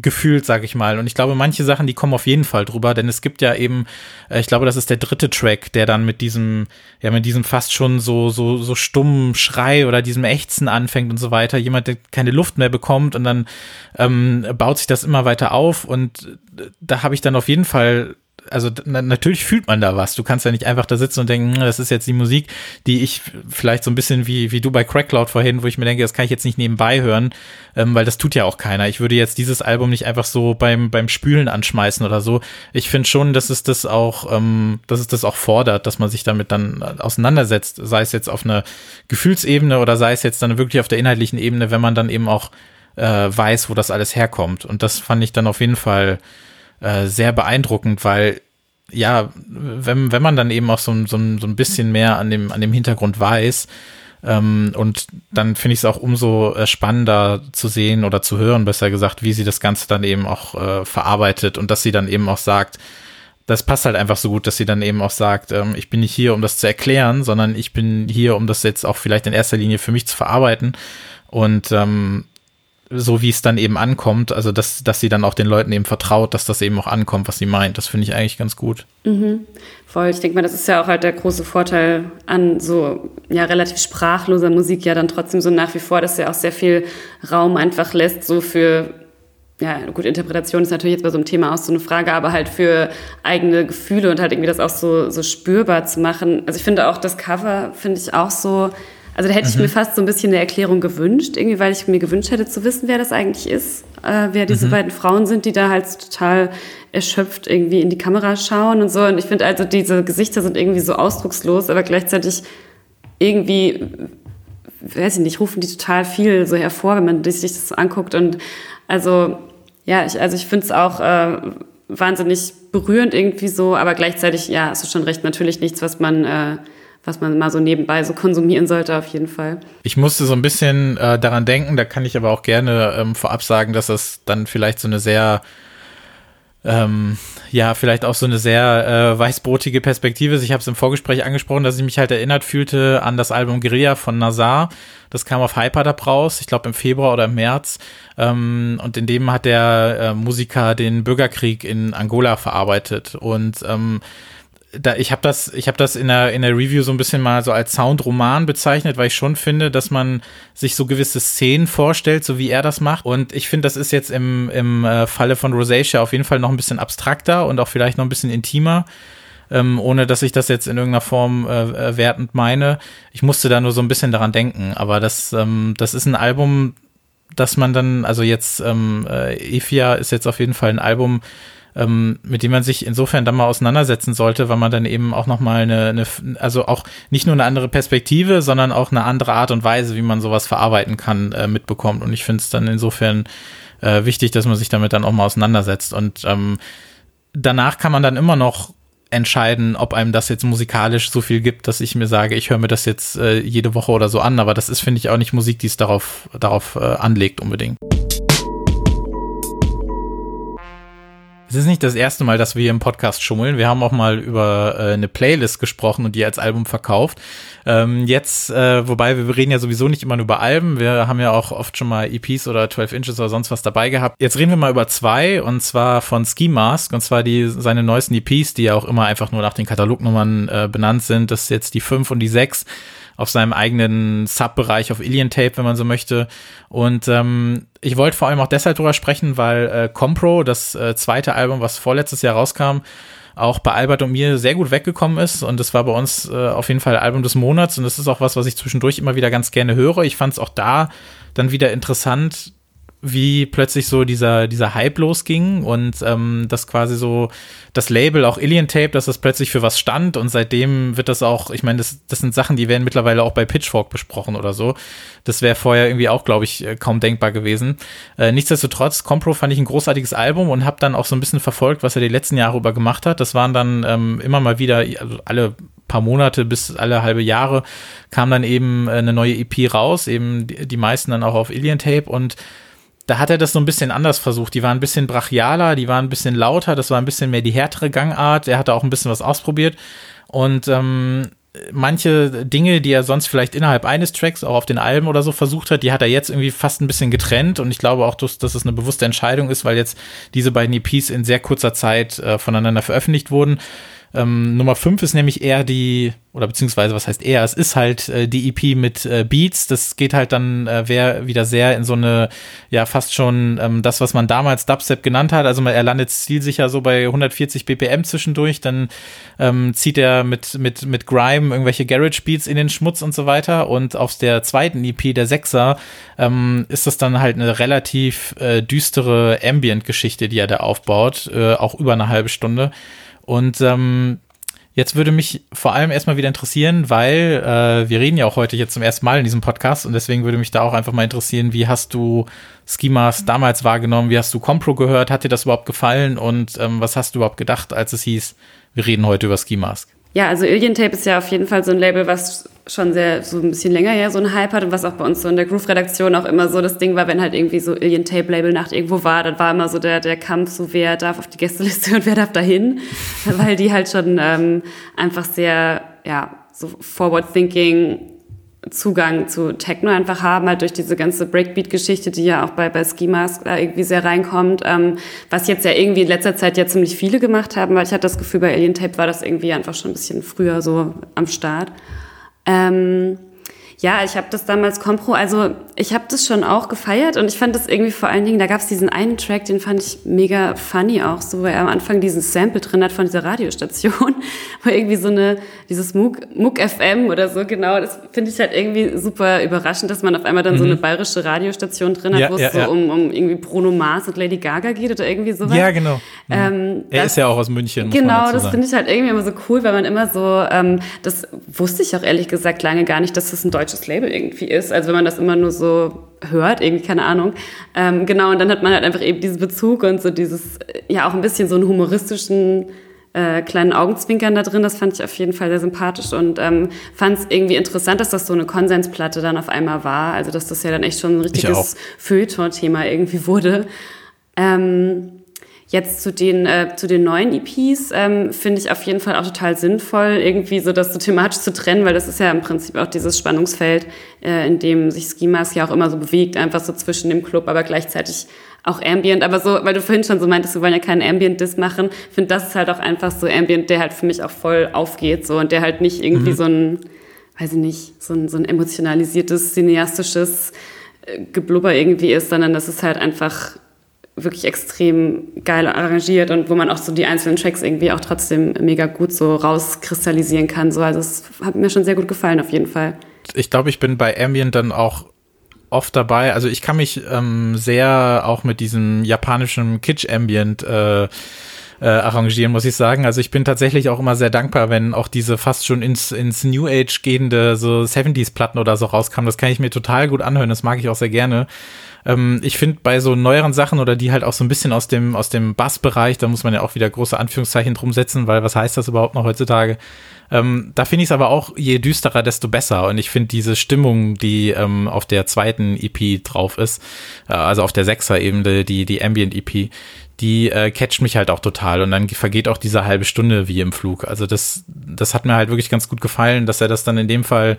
Speaker 3: gefühlt, sage ich mal. Und ich glaube, manche Sachen, die kommen auf jeden Fall drüber, denn es gibt ja eben, äh, ich glaube, das ist der dritte Track, der dann mit diesem, ja, mit diesem fast schon so so so stummen Schrei oder diesem Ächzen anfängt und so weiter. Jemand, der keine Luft mehr bekommt und dann ähm, baut sich das immer weiter auf und äh, da habe ich dann auf jeden Fall also na, natürlich fühlt man da was. Du kannst ja nicht einfach da sitzen und denken, hm, das ist jetzt die Musik, die ich vielleicht so ein bisschen wie, wie du bei Crackcloud vorhin, wo ich mir denke, das kann ich jetzt nicht nebenbei hören, ähm, weil das tut ja auch keiner. Ich würde jetzt dieses Album nicht einfach so beim, beim Spülen anschmeißen oder so. Ich finde schon, dass es das auch, ähm, dass es das auch fordert, dass man sich damit dann auseinandersetzt, sei es jetzt auf einer Gefühlsebene oder sei es jetzt dann wirklich auf der inhaltlichen Ebene, wenn man dann eben auch äh, weiß, wo das alles herkommt. Und das fand ich dann auf jeden Fall äh, sehr beeindruckend, weil ja, wenn, wenn man dann eben auch so, so, so ein bisschen mehr an dem, an dem Hintergrund weiß, ähm, und dann finde ich es auch umso äh, spannender zu sehen oder zu hören, besser gesagt, wie sie das Ganze dann eben auch äh, verarbeitet und dass sie dann eben auch sagt, das passt halt einfach so gut, dass sie dann eben auch sagt, ähm, ich bin nicht hier, um das zu erklären, sondern ich bin hier, um das jetzt auch vielleicht in erster Linie für mich zu verarbeiten. Und ähm, so wie es dann eben ankommt, also dass, dass sie dann auch den Leuten eben vertraut, dass das eben auch ankommt, was sie meint. Das finde ich eigentlich ganz gut.
Speaker 4: Mhm. Voll, ich denke mal, das ist ja auch halt der große Vorteil an so ja relativ sprachloser Musik ja dann trotzdem so nach wie vor, dass ja auch sehr viel Raum einfach lässt, so für ja, gut, Interpretation ist natürlich jetzt bei so einem Thema auch so eine Frage, aber halt für eigene Gefühle und halt irgendwie das auch so, so spürbar zu machen. Also ich finde auch das Cover, finde ich auch so, also da hätte ich mir mhm. fast so ein bisschen eine Erklärung gewünscht, irgendwie, weil ich mir gewünscht hätte zu wissen, wer das eigentlich ist, äh, wer diese mhm. beiden Frauen sind, die da halt total erschöpft irgendwie in die Kamera schauen und so. Und ich finde also, diese Gesichter sind irgendwie so ausdruckslos, aber gleichzeitig irgendwie, weiß ich nicht, rufen die total viel so hervor, wenn man sich das anguckt. Und also, ja, ich, also ich finde es auch äh, wahnsinnig berührend irgendwie so, aber gleichzeitig, ja, ist schon recht, natürlich nichts, was man äh, was man mal so nebenbei so konsumieren sollte, auf jeden Fall.
Speaker 3: Ich musste so ein bisschen äh, daran denken, da kann ich aber auch gerne ähm, vorab sagen, dass das dann vielleicht so eine sehr ähm, ja, vielleicht auch so eine sehr äh, weißbrotige Perspektive ist. Ich habe es im Vorgespräch angesprochen, dass ich mich halt erinnert fühlte an das Album Guerilla von Nazar. Das kam auf Hyperdub raus, ich glaube im Februar oder im März. Ähm, und in dem hat der äh, Musiker den Bürgerkrieg in Angola verarbeitet. Und ähm, da, ich habe das, ich habe das in der, in der Review so ein bisschen mal so als Soundroman bezeichnet, weil ich schon finde, dass man sich so gewisse Szenen vorstellt, so wie er das macht. Und ich finde, das ist jetzt im, im äh, Falle von Rosacea auf jeden Fall noch ein bisschen abstrakter und auch vielleicht noch ein bisschen intimer. Ähm, ohne dass ich das jetzt in irgendeiner Form äh, äh wertend meine. Ich musste da nur so ein bisschen daran denken. Aber das, ähm, das ist ein Album, das man dann, also jetzt, ähm, äh, Efia ist jetzt auf jeden Fall ein Album, ähm, mit dem man sich insofern dann mal auseinandersetzen sollte, weil man dann eben auch nochmal eine, eine, also auch nicht nur eine andere Perspektive, sondern auch eine andere Art und Weise, wie man sowas verarbeiten kann, äh, mitbekommt. Und ich finde es dann insofern äh, wichtig, dass man sich damit dann auch mal auseinandersetzt. Und ähm, danach kann man dann immer noch entscheiden, ob einem das jetzt musikalisch so viel gibt, dass ich mir sage, ich höre mir das jetzt äh, jede Woche oder so an. Aber das ist, finde ich, auch nicht Musik, die es darauf, darauf äh, anlegt unbedingt. Es ist nicht das erste Mal, dass wir hier im Podcast schummeln. Wir haben auch mal über äh, eine Playlist gesprochen und die als Album verkauft. Ähm, jetzt, äh, wobei wir reden ja sowieso nicht immer nur über Alben. Wir haben ja auch oft schon mal EPs oder 12 Inches oder sonst was dabei gehabt. Jetzt reden wir mal über zwei und zwar von Ski Mask und zwar die seine neuesten EPs, die ja auch immer einfach nur nach den Katalognummern äh, benannt sind. Das ist jetzt die 5 und die 6 auf seinem eigenen Sub-Bereich auf Alien Tape, wenn man so möchte. Und ähm, ich wollte vor allem auch deshalb drüber sprechen, weil äh, Compro, das äh, zweite Album, was vorletztes Jahr rauskam, auch bei Albert und mir sehr gut weggekommen ist. Und das war bei uns äh, auf jeden Fall Album des Monats. Und das ist auch was, was ich zwischendurch immer wieder ganz gerne höre. Ich fand es auch da dann wieder interessant, wie plötzlich so dieser, dieser Hype losging und ähm, das quasi so das Label auch Alien Tape, dass das plötzlich für was stand und seitdem wird das auch, ich meine, das, das sind Sachen, die werden mittlerweile auch bei Pitchfork besprochen oder so. Das wäre vorher irgendwie auch, glaube ich, äh, kaum denkbar gewesen. Äh, nichtsdestotrotz, Compro fand ich ein großartiges Album und habe dann auch so ein bisschen verfolgt, was er die letzten Jahre über gemacht hat. Das waren dann ähm, immer mal wieder, also alle paar Monate bis alle halbe Jahre kam dann eben äh, eine neue EP raus, eben die, die meisten dann auch auf Alien Tape und da hat er das so ein bisschen anders versucht. Die waren ein bisschen brachialer, die waren ein bisschen lauter, das war ein bisschen mehr die härtere Gangart. Er hatte auch ein bisschen was ausprobiert. Und ähm, manche Dinge, die er sonst vielleicht innerhalb eines Tracks auch auf den Alben oder so versucht hat, die hat er jetzt irgendwie fast ein bisschen getrennt. Und ich glaube auch, dass, dass es eine bewusste Entscheidung ist, weil jetzt diese beiden EPs in sehr kurzer Zeit äh, voneinander veröffentlicht wurden. Ähm, Nummer 5 ist nämlich eher die, oder beziehungsweise was heißt eher, es ist halt äh, die EP mit äh, Beats. Das geht halt dann äh, wieder sehr in so eine, ja, fast schon ähm, das, was man damals Dubstep genannt hat. Also er landet zielsicher so bei 140 BPM zwischendurch, dann ähm, zieht er mit, mit, mit Grime irgendwelche Garage Beats in den Schmutz und so weiter. Und auf der zweiten EP, der Sechser, ähm, ist das dann halt eine relativ äh, düstere Ambient-Geschichte, die er da aufbaut, äh, auch über eine halbe Stunde. Und ähm, jetzt würde mich vor allem erstmal wieder interessieren, weil äh, wir reden ja auch heute jetzt zum ersten Mal in diesem Podcast und deswegen würde mich da auch einfach mal interessieren, wie hast du Schemas damals wahrgenommen, wie hast du Compro gehört, hat dir das überhaupt gefallen? Und ähm, was hast du überhaupt gedacht, als es hieß, wir reden heute über Ski Mask?
Speaker 4: Ja, also Alien Tape ist ja auf jeden Fall so ein Label, was schon sehr, so ein bisschen länger her so einen Hype hat und was auch bei uns so in der Groove-Redaktion auch immer so das Ding war, wenn halt irgendwie so Alien Tape Label Nacht irgendwo war, dann war immer so der, der Kampf, so wer darf auf die Gästeliste und wer darf dahin, [LAUGHS] weil die halt schon ähm, einfach sehr, ja, so forward thinking Zugang zu Techno einfach haben, halt durch diese ganze Breakbeat-Geschichte, die ja auch bei, bei Ski Mask da irgendwie sehr reinkommt, ähm, was jetzt ja irgendwie in letzter Zeit ja ziemlich viele gemacht haben, weil ich hatte das Gefühl, bei Alien Tape war das irgendwie einfach schon ein bisschen früher so am Start. Ähm, ja, ich habe das damals Compro, also ich habe das schon auch gefeiert und ich fand das irgendwie vor allen Dingen, da gab es diesen einen Track, den fand ich mega funny auch, so, weil er am Anfang diesen Sample drin hat von dieser Radiostation, [LAUGHS] wo irgendwie so eine, dieses Muck, Muck FM oder so, genau, das finde ich halt irgendwie super überraschend, dass man auf einmal dann mhm. so eine bayerische Radiostation drin hat, ja, wo ja, es so ja. um, um irgendwie Bruno Mars und Lady Gaga geht oder irgendwie sowas.
Speaker 3: Ja, genau. Mhm. Ähm, er das, ist ja auch aus München.
Speaker 4: Genau, das finde ich halt irgendwie immer so cool, weil man immer so, ähm, das wusste ich auch ehrlich gesagt lange gar nicht, dass das ein deutsches deutsches Label irgendwie ist. Also wenn man das immer nur so hört, irgendwie, keine Ahnung. Ähm, genau, und dann hat man halt einfach eben diesen Bezug und so dieses, ja, auch ein bisschen so einen humoristischen äh, kleinen Augenzwinkern da drin. Das fand ich auf jeden Fall sehr sympathisch und ähm, fand es irgendwie interessant, dass das so eine Konsensplatte dann auf einmal war. Also dass das ja dann echt schon ein richtiges Feuilleton-Thema irgendwie wurde. Ähm, Jetzt zu den, äh, zu den neuen EPs ähm, finde ich auf jeden Fall auch total sinnvoll, irgendwie so das so thematisch zu trennen, weil das ist ja im Prinzip auch dieses Spannungsfeld, äh, in dem sich Mask ja auch immer so bewegt, einfach so zwischen dem Club, aber gleichzeitig auch Ambient, aber so, weil du vorhin schon so meintest, wir wollen ja keinen Ambient-Diss machen, finde das ist halt auch einfach so Ambient, der halt für mich auch voll aufgeht, so, und der halt nicht irgendwie mhm. so ein, weiß ich nicht, so ein, so ein emotionalisiertes, cineastisches äh, Geblubber irgendwie ist, sondern das ist halt einfach wirklich extrem geil arrangiert und wo man auch so die einzelnen Tracks irgendwie auch trotzdem mega gut so rauskristallisieren kann. So, also es hat mir schon sehr gut gefallen auf jeden Fall.
Speaker 3: Ich glaube, ich bin bei Ambient dann auch oft dabei. Also ich kann mich ähm, sehr auch mit diesem japanischen Kitsch-Ambient äh, äh, arrangieren, muss ich sagen. Also ich bin tatsächlich auch immer sehr dankbar, wenn auch diese fast schon ins, ins New Age gehende so 70s-Platten oder so rauskamen. Das kann ich mir total gut anhören. Das mag ich auch sehr gerne. Ähm, ich finde bei so neueren Sachen oder die halt auch so ein bisschen aus dem, aus dem Bass-Bereich, da muss man ja auch wieder große Anführungszeichen drum setzen, weil was heißt das überhaupt noch heutzutage? Ähm, da finde ich es aber auch, je düsterer, desto besser. Und ich finde diese Stimmung, die ähm, auf der zweiten EP drauf ist, äh, also auf der Sechser-Ebene, die, die Ambient-EP, die äh, catcht mich halt auch total. Und dann vergeht auch diese halbe Stunde wie im Flug. Also das, das hat mir halt wirklich ganz gut gefallen, dass er das dann in dem Fall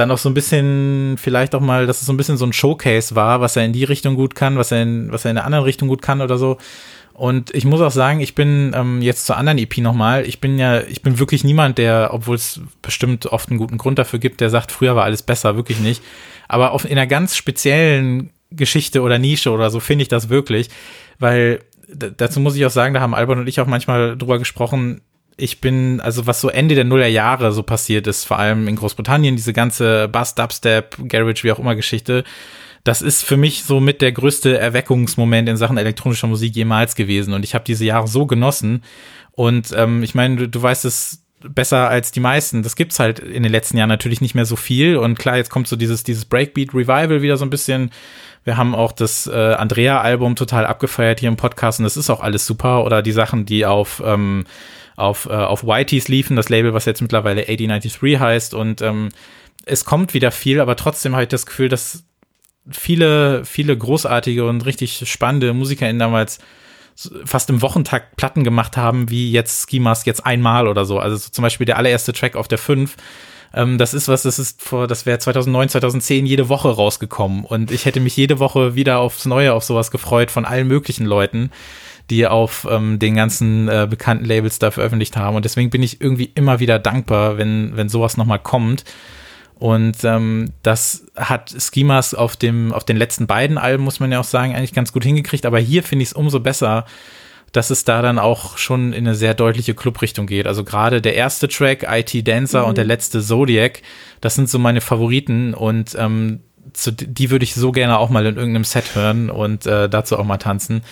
Speaker 3: dann auch so ein bisschen, vielleicht auch mal, dass es so ein bisschen so ein Showcase war, was er in die Richtung gut kann, was er in, was er in der anderen Richtung gut kann oder so. Und ich muss auch sagen, ich bin ähm, jetzt zur anderen EP nochmal, ich bin ja, ich bin wirklich niemand, der, obwohl es bestimmt oft einen guten Grund dafür gibt, der sagt, früher war alles besser, wirklich nicht. Aber auf, in einer ganz speziellen Geschichte oder Nische oder so finde ich das wirklich, weil dazu muss ich auch sagen, da haben Albert und ich auch manchmal drüber gesprochen, ich bin, also was so Ende der Nullerjahre so passiert ist, vor allem in Großbritannien, diese ganze Bass, Dubstep, Garage, wie auch immer Geschichte, das ist für mich so mit der größte Erweckungsmoment in Sachen elektronischer Musik jemals gewesen. Und ich habe diese Jahre so genossen. Und ähm, ich meine, du, du weißt es besser als die meisten. Das gibt's halt in den letzten Jahren natürlich nicht mehr so viel. Und klar, jetzt kommt so dieses, dieses Breakbeat Revival wieder so ein bisschen. Wir haben auch das äh, Andrea-Album total abgefeiert hier im Podcast und das ist auch alles super. Oder die Sachen, die auf, ähm, auf, äh, auf Whiteys liefen, das Label, was jetzt mittlerweile 8093 heißt. Und ähm, es kommt wieder viel, aber trotzdem habe ich das Gefühl, dass viele, viele großartige und richtig spannende MusikerInnen damals fast im Wochentakt Platten gemacht haben, wie jetzt Ski jetzt einmal oder so. Also so zum Beispiel der allererste Track auf der 5. Ähm, das ist was, das ist vor, das wäre 2009, 2010 jede Woche rausgekommen. Und ich hätte mich jede Woche wieder aufs Neue auf sowas gefreut von allen möglichen Leuten, die auf ähm, den ganzen äh, bekannten Labels da veröffentlicht haben. Und deswegen bin ich irgendwie immer wieder dankbar, wenn, wenn sowas nochmal kommt. Und ähm, das hat Schemas auf dem, auf den letzten beiden Alben, muss man ja auch sagen, eigentlich ganz gut hingekriegt. Aber hier finde ich es umso besser, dass es da dann auch schon in eine sehr deutliche Clubrichtung geht. Also gerade der erste Track, IT Dancer mhm. und der letzte Zodiac, das sind so meine Favoriten und ähm, zu, die würde ich so gerne auch mal in irgendeinem Set hören und äh, dazu auch mal tanzen.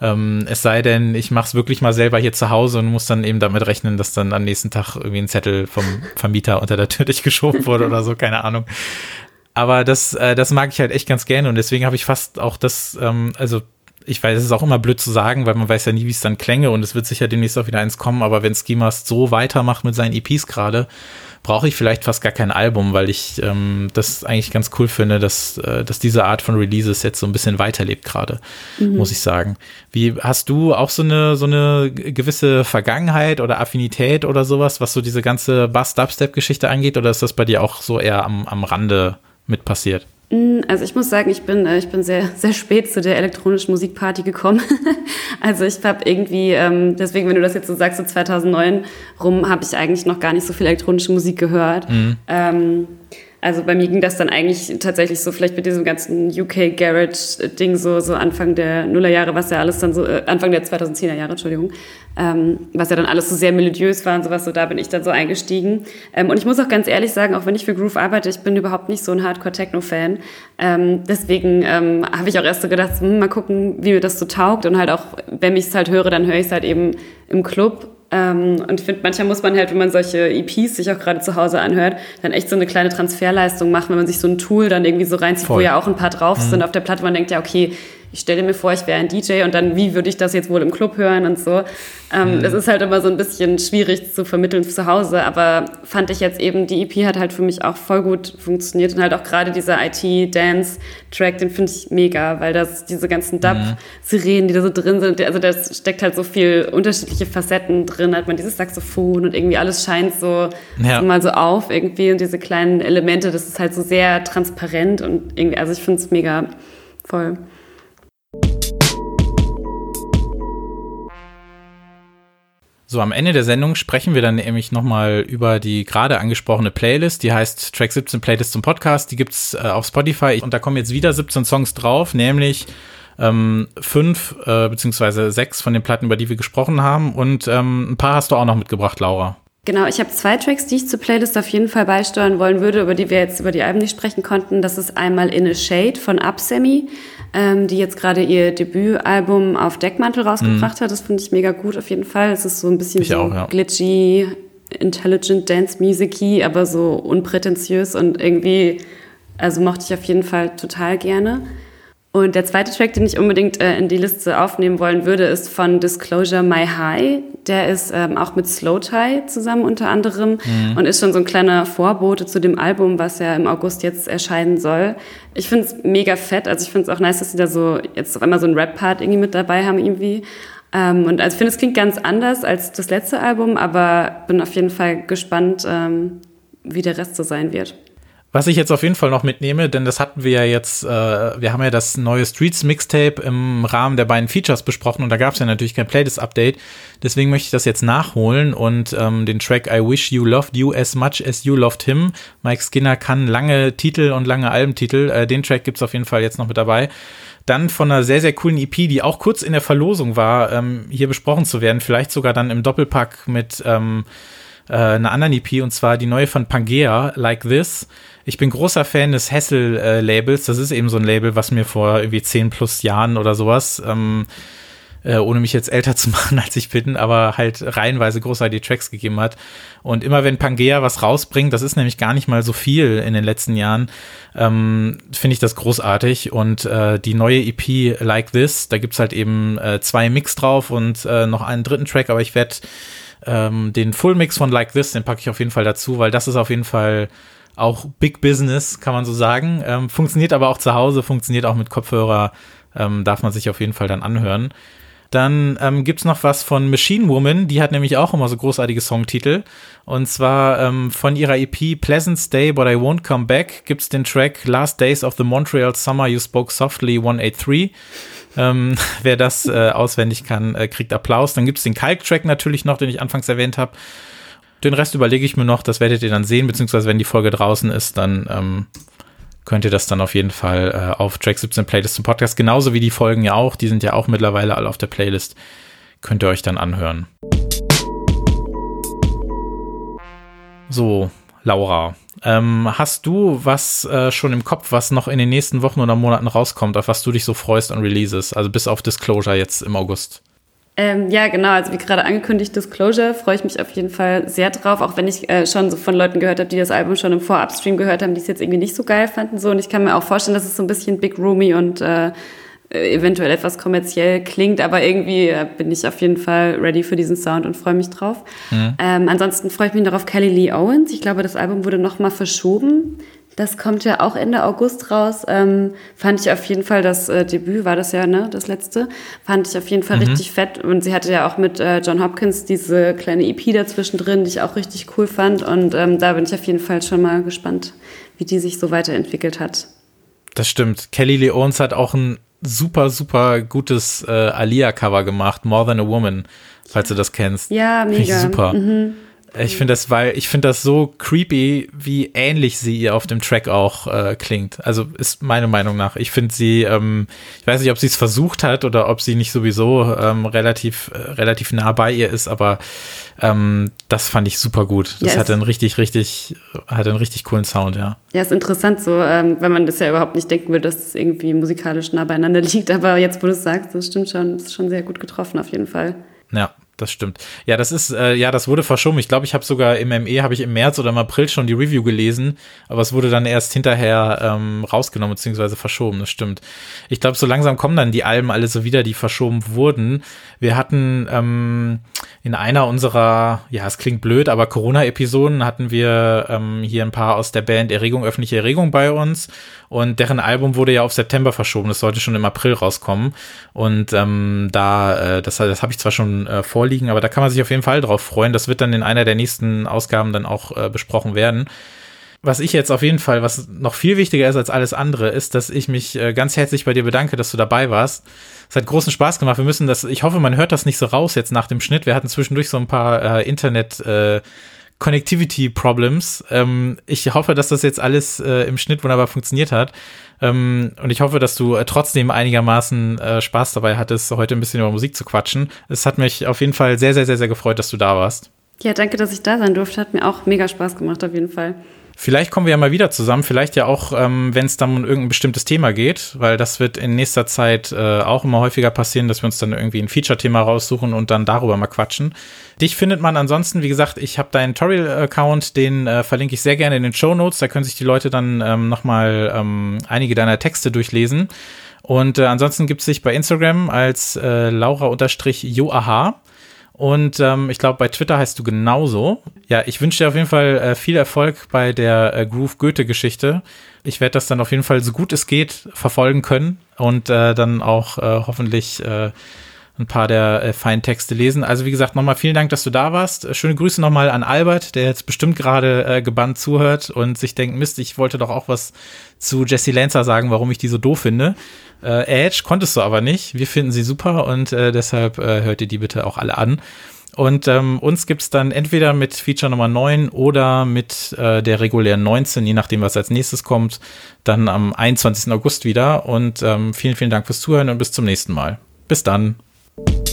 Speaker 3: Ähm, es sei denn, ich mache es wirklich mal selber hier zu Hause und muss dann eben damit rechnen, dass dann am nächsten Tag irgendwie ein Zettel vom Vermieter unter der Tür [LAUGHS] durchgeschoben wurde oder so, keine Ahnung. Aber das, äh, das mag ich halt echt ganz gerne und deswegen habe ich fast auch das, ähm, also ich weiß, es ist auch immer blöd zu sagen, weil man weiß ja nie, wie es dann klänge und es wird sicher demnächst auch wieder eins kommen, aber wenn Schemas so weitermacht mit seinen EPs gerade, brauche ich vielleicht fast gar kein Album, weil ich ähm, das eigentlich ganz cool finde, dass, äh, dass diese Art von Releases jetzt so ein bisschen weiterlebt gerade, mhm. muss ich sagen. Wie hast du auch so eine so eine gewisse Vergangenheit oder Affinität oder sowas, was so diese ganze Bass-Dubstep-Geschichte angeht, oder ist das bei dir auch so eher am, am Rande mit passiert?
Speaker 4: Also ich muss sagen, ich bin, äh, ich bin sehr, [LAUGHS] sehr spät zu der elektronischen Musikparty gekommen. [LAUGHS] also ich habe irgendwie, ähm, deswegen, wenn du das jetzt so sagst, so 2009 rum, habe ich eigentlich noch gar nicht so viel elektronische Musik gehört. Mhm. Ähm, also bei mir ging das dann eigentlich tatsächlich so vielleicht mit diesem ganzen UK Garage Ding so so Anfang der Nullerjahre, was ja alles dann so äh, Anfang der 2010er Jahre, Entschuldigung, ähm, was ja dann alles so sehr melodiös war und sowas. So da bin ich dann so eingestiegen. Ähm, und ich muss auch ganz ehrlich sagen, auch wenn ich für Groove arbeite, ich bin überhaupt nicht so ein Hardcore Techno Fan. Ähm, deswegen ähm, habe ich auch erst so gedacht, hm, mal gucken, wie mir das so taugt und halt auch, wenn ich es halt höre, dann höre ich es halt eben im Club ähm, und ich finde, manchmal muss man halt, wenn man solche EPs sich auch gerade zu Hause anhört, dann echt so eine kleine Transferleistung machen, wenn man sich so ein Tool dann irgendwie so reinzieht, Voll. wo ja auch ein paar drauf mhm. sind auf der Platte. Man denkt ja, okay, ich stelle mir vor, ich wäre ein DJ und dann, wie würde ich das jetzt wohl im Club hören und so. Ähm, mhm. Das ist halt immer so ein bisschen schwierig zu vermitteln zu Hause, aber fand ich jetzt eben, die EP hat halt für mich auch voll gut funktioniert und halt auch gerade dieser IT-Dance-Track, den finde ich mega, weil das diese ganzen mhm. Dub-Sirenen, die da so drin sind, also da steckt halt so viel unterschiedliche Facetten drin, hat man dieses Saxophon und irgendwie alles scheint so, ja. so mal so auf irgendwie und diese kleinen Elemente, das ist halt so sehr transparent und irgendwie, also ich finde es mega voll.
Speaker 3: So, am Ende der Sendung sprechen wir dann nämlich nochmal über die gerade angesprochene Playlist. Die heißt Track 17 Playlist zum Podcast. Die gibt's äh, auf Spotify. Und da kommen jetzt wieder 17 Songs drauf, nämlich ähm, fünf äh, beziehungsweise sechs von den Platten, über die wir gesprochen haben. Und ähm, ein paar hast du auch noch mitgebracht, Laura.
Speaker 4: Genau, ich habe zwei Tracks, die ich zur Playlist auf jeden Fall beisteuern wollen würde, über die wir jetzt über die Alben nicht sprechen konnten. Das ist einmal In a Shade von Upsemi ähm, die jetzt gerade ihr Debütalbum auf Deckmantel rausgebracht mhm. hat. Das finde ich mega gut auf jeden Fall. Es ist so ein bisschen so auch, ja. glitchy, intelligent Dance Musicy, aber so unprätentiös und irgendwie, also mochte ich auf jeden Fall total gerne. Und der zweite Track, den ich unbedingt äh, in die Liste aufnehmen wollen würde, ist von Disclosure My High. Der ist ähm, auch mit Slow Tie zusammen unter anderem mhm. und ist schon so ein kleiner Vorbote zu dem Album, was ja im August jetzt erscheinen soll. Ich finde es mega fett. Also ich finde es auch nice, dass sie da so jetzt auf einmal so einen Rap-Part irgendwie mit dabei haben irgendwie. Ähm, und also ich finde, es klingt ganz anders als das letzte Album, aber bin auf jeden Fall gespannt, ähm, wie der Rest so sein wird.
Speaker 3: Was ich jetzt auf jeden Fall noch mitnehme, denn das hatten wir ja jetzt, äh, wir haben ja das neue Streets Mixtape im Rahmen der beiden Features besprochen und da gab es ja natürlich kein Playlist-Update. Deswegen möchte ich das jetzt nachholen und ähm, den Track I Wish You Loved You As Much As You Loved Him. Mike Skinner kann lange Titel und lange Albentitel. Äh, den Track gibt's auf jeden Fall jetzt noch mit dabei. Dann von einer sehr, sehr coolen EP, die auch kurz in der Verlosung war, ähm, hier besprochen zu werden. Vielleicht sogar dann im Doppelpack mit ähm, äh, einer anderen EP und zwar die neue von Pangea, Like This. Ich bin großer Fan des Hessel-Labels. das ist eben so ein Label, was mir vor irgendwie zehn plus Jahren oder sowas ähm, äh, ohne mich jetzt älter [LAUGHS] zu machen, als ich bin, aber halt reihenweise großartige Tracks gegeben hat. Und immer wenn Pangea was rausbringt, das ist nämlich gar nicht mal so viel in den letzten Jahren, ähm, finde ich das großartig. Und äh, die neue EP Like This, da gibt's halt eben äh, zwei Mix drauf und äh, noch einen dritten Track, aber ich werde ähm, den Full Mix von Like This, den packe ich auf jeden Fall dazu, weil das ist auf jeden Fall auch Big Business, kann man so sagen. Ähm, funktioniert aber auch zu Hause, funktioniert auch mit Kopfhörer, ähm, darf man sich auf jeden Fall dann anhören. Dann ähm, gibt noch was von Machine Woman, die hat nämlich auch immer so großartige Songtitel. Und zwar ähm, von ihrer EP Pleasant Stay But I Won't Come Back gibt's den Track Last Days of the Montreal Summer You Spoke Softly 183. Ähm, [LAUGHS] wer das äh, auswendig kann, äh, kriegt Applaus. Dann gibt's den Kalk-Track natürlich noch, den ich anfangs erwähnt habe. Den Rest überlege ich mir noch, das werdet ihr dann sehen, beziehungsweise wenn die Folge draußen ist, dann ähm, könnt ihr das dann auf jeden Fall äh, auf Track 17 Playlist zum Podcast, genauso wie die Folgen ja auch, die sind ja auch mittlerweile alle auf der Playlist, könnt ihr euch dann anhören. So, Laura, ähm, hast du was äh, schon im Kopf, was noch in den nächsten Wochen oder Monaten rauskommt, auf was du dich so freust an Releases? Also bis auf Disclosure jetzt im August.
Speaker 4: Ähm, ja, genau. Also wie gerade angekündigt, Disclosure, freue ich mich auf jeden Fall sehr drauf, auch wenn ich äh, schon so von Leuten gehört habe, die das Album schon im Vorabstream gehört haben, die es jetzt irgendwie nicht so geil fanden. So. Und ich kann mir auch vorstellen, dass es so ein bisschen big roomy und äh, eventuell etwas kommerziell klingt, aber irgendwie äh, bin ich auf jeden Fall ready für diesen Sound und freue mich drauf. Mhm. Ähm, ansonsten freue ich mich noch auf Kelly Lee Owens. Ich glaube, das Album wurde nochmal verschoben das kommt ja auch Ende August raus. Ähm, fand ich auf jeden Fall, das äh, Debüt war das ja, ne, das letzte. Fand ich auf jeden Fall mhm. richtig fett. Und sie hatte ja auch mit äh, John Hopkins diese kleine EP dazwischen drin, die ich auch richtig cool fand. Und ähm, da bin ich auf jeden Fall schon mal gespannt, wie die sich so weiterentwickelt hat.
Speaker 3: Das stimmt. Kelly Leons hat auch ein super, super gutes äh, Alia-Cover gemacht, More Than a Woman, falls du das kennst.
Speaker 4: Ja, mega. Find ich
Speaker 3: super. Mhm. Ich finde das, weil ich finde das so creepy, wie ähnlich sie ihr auf dem Track auch äh, klingt. Also ist meine Meinung nach. Ich finde sie, ähm, ich weiß nicht, ob sie es versucht hat oder ob sie nicht sowieso ähm, relativ, äh, relativ nah bei ihr ist, aber ähm, das fand ich super gut. Das ja, hat einen richtig, richtig, hat einen richtig coolen Sound, ja.
Speaker 4: Ja, ist interessant so, ähm, wenn man das ja überhaupt nicht denken will, dass es irgendwie musikalisch nah beieinander [LAUGHS] liegt. Aber jetzt, wo du es sagst, das stimmt schon, ist schon sehr gut getroffen auf jeden Fall.
Speaker 3: Ja, das stimmt. Ja, das ist, äh, ja, das wurde verschoben. Ich glaube, ich habe sogar im ME, habe ich im März oder im April schon die Review gelesen, aber es wurde dann erst hinterher ähm, rausgenommen bzw. verschoben, das stimmt. Ich glaube, so langsam kommen dann die Alben alle so wieder, die verschoben wurden. Wir hatten ähm, in einer unserer, ja, es klingt blöd, aber Corona-Episoden hatten wir ähm, hier ein paar aus der Band Erregung, öffentliche Erregung bei uns und deren Album wurde ja auf September verschoben. Das sollte schon im April rauskommen. Und ähm, da, äh, das, das habe ich zwar schon äh, vorliegen, aber da kann man sich auf jeden Fall drauf freuen. Das wird dann in einer der nächsten Ausgaben dann auch äh, besprochen werden. Was ich jetzt auf jeden Fall, was noch viel wichtiger ist als alles andere, ist, dass ich mich äh, ganz herzlich bei dir bedanke, dass du dabei warst. Es hat großen Spaß gemacht. Wir müssen das, ich hoffe, man hört das nicht so raus jetzt nach dem Schnitt. Wir hatten zwischendurch so ein paar äh, Internet- äh, Connectivity Problems. Ähm, ich hoffe, dass das jetzt alles äh, im Schnitt wunderbar funktioniert hat. Ähm, und ich hoffe, dass du äh, trotzdem einigermaßen äh, Spaß dabei hattest, heute ein bisschen über Musik zu quatschen. Es hat mich auf jeden Fall sehr, sehr, sehr, sehr gefreut, dass du da warst.
Speaker 4: Ja, danke, dass ich da sein durfte. Hat mir auch mega Spaß gemacht, auf jeden Fall.
Speaker 3: Vielleicht kommen wir ja mal wieder zusammen, vielleicht ja auch, ähm, wenn es dann um irgendein bestimmtes Thema geht, weil das wird in nächster Zeit äh, auch immer häufiger passieren, dass wir uns dann irgendwie ein Feature-Thema raussuchen und dann darüber mal quatschen. Dich findet man ansonsten, wie gesagt, ich habe deinen Toriel-Account, den äh, verlinke ich sehr gerne in den Show Notes. Da können sich die Leute dann ähm, nochmal ähm, einige deiner Texte durchlesen. Und äh, ansonsten gibt es sich bei Instagram als äh, Laura-Joaha. Und ähm, ich glaube, bei Twitter heißt du genauso. Ja, ich wünsche dir auf jeden Fall äh, viel Erfolg bei der äh, Groove Goethe-Geschichte. Ich werde das dann auf jeden Fall so gut es geht verfolgen können und äh, dann auch äh, hoffentlich äh, ein paar der äh, feinen Texte lesen. Also wie gesagt, nochmal vielen Dank, dass du da warst. Äh, schöne Grüße nochmal an Albert, der jetzt bestimmt gerade äh, gebannt zuhört und sich denkt, Mist, ich wollte doch auch was zu Jesse Lancer sagen, warum ich die so doof finde. Äh, Edge konntest du aber nicht. Wir finden sie super und äh, deshalb äh, hört ihr die bitte auch alle an. Und ähm, uns gibt's dann entweder mit Feature Nummer 9 oder mit äh, der regulären 19, je nachdem, was als nächstes kommt, dann am 21. August wieder. Und ähm, vielen, vielen Dank fürs Zuhören und bis zum nächsten Mal. Bis dann. you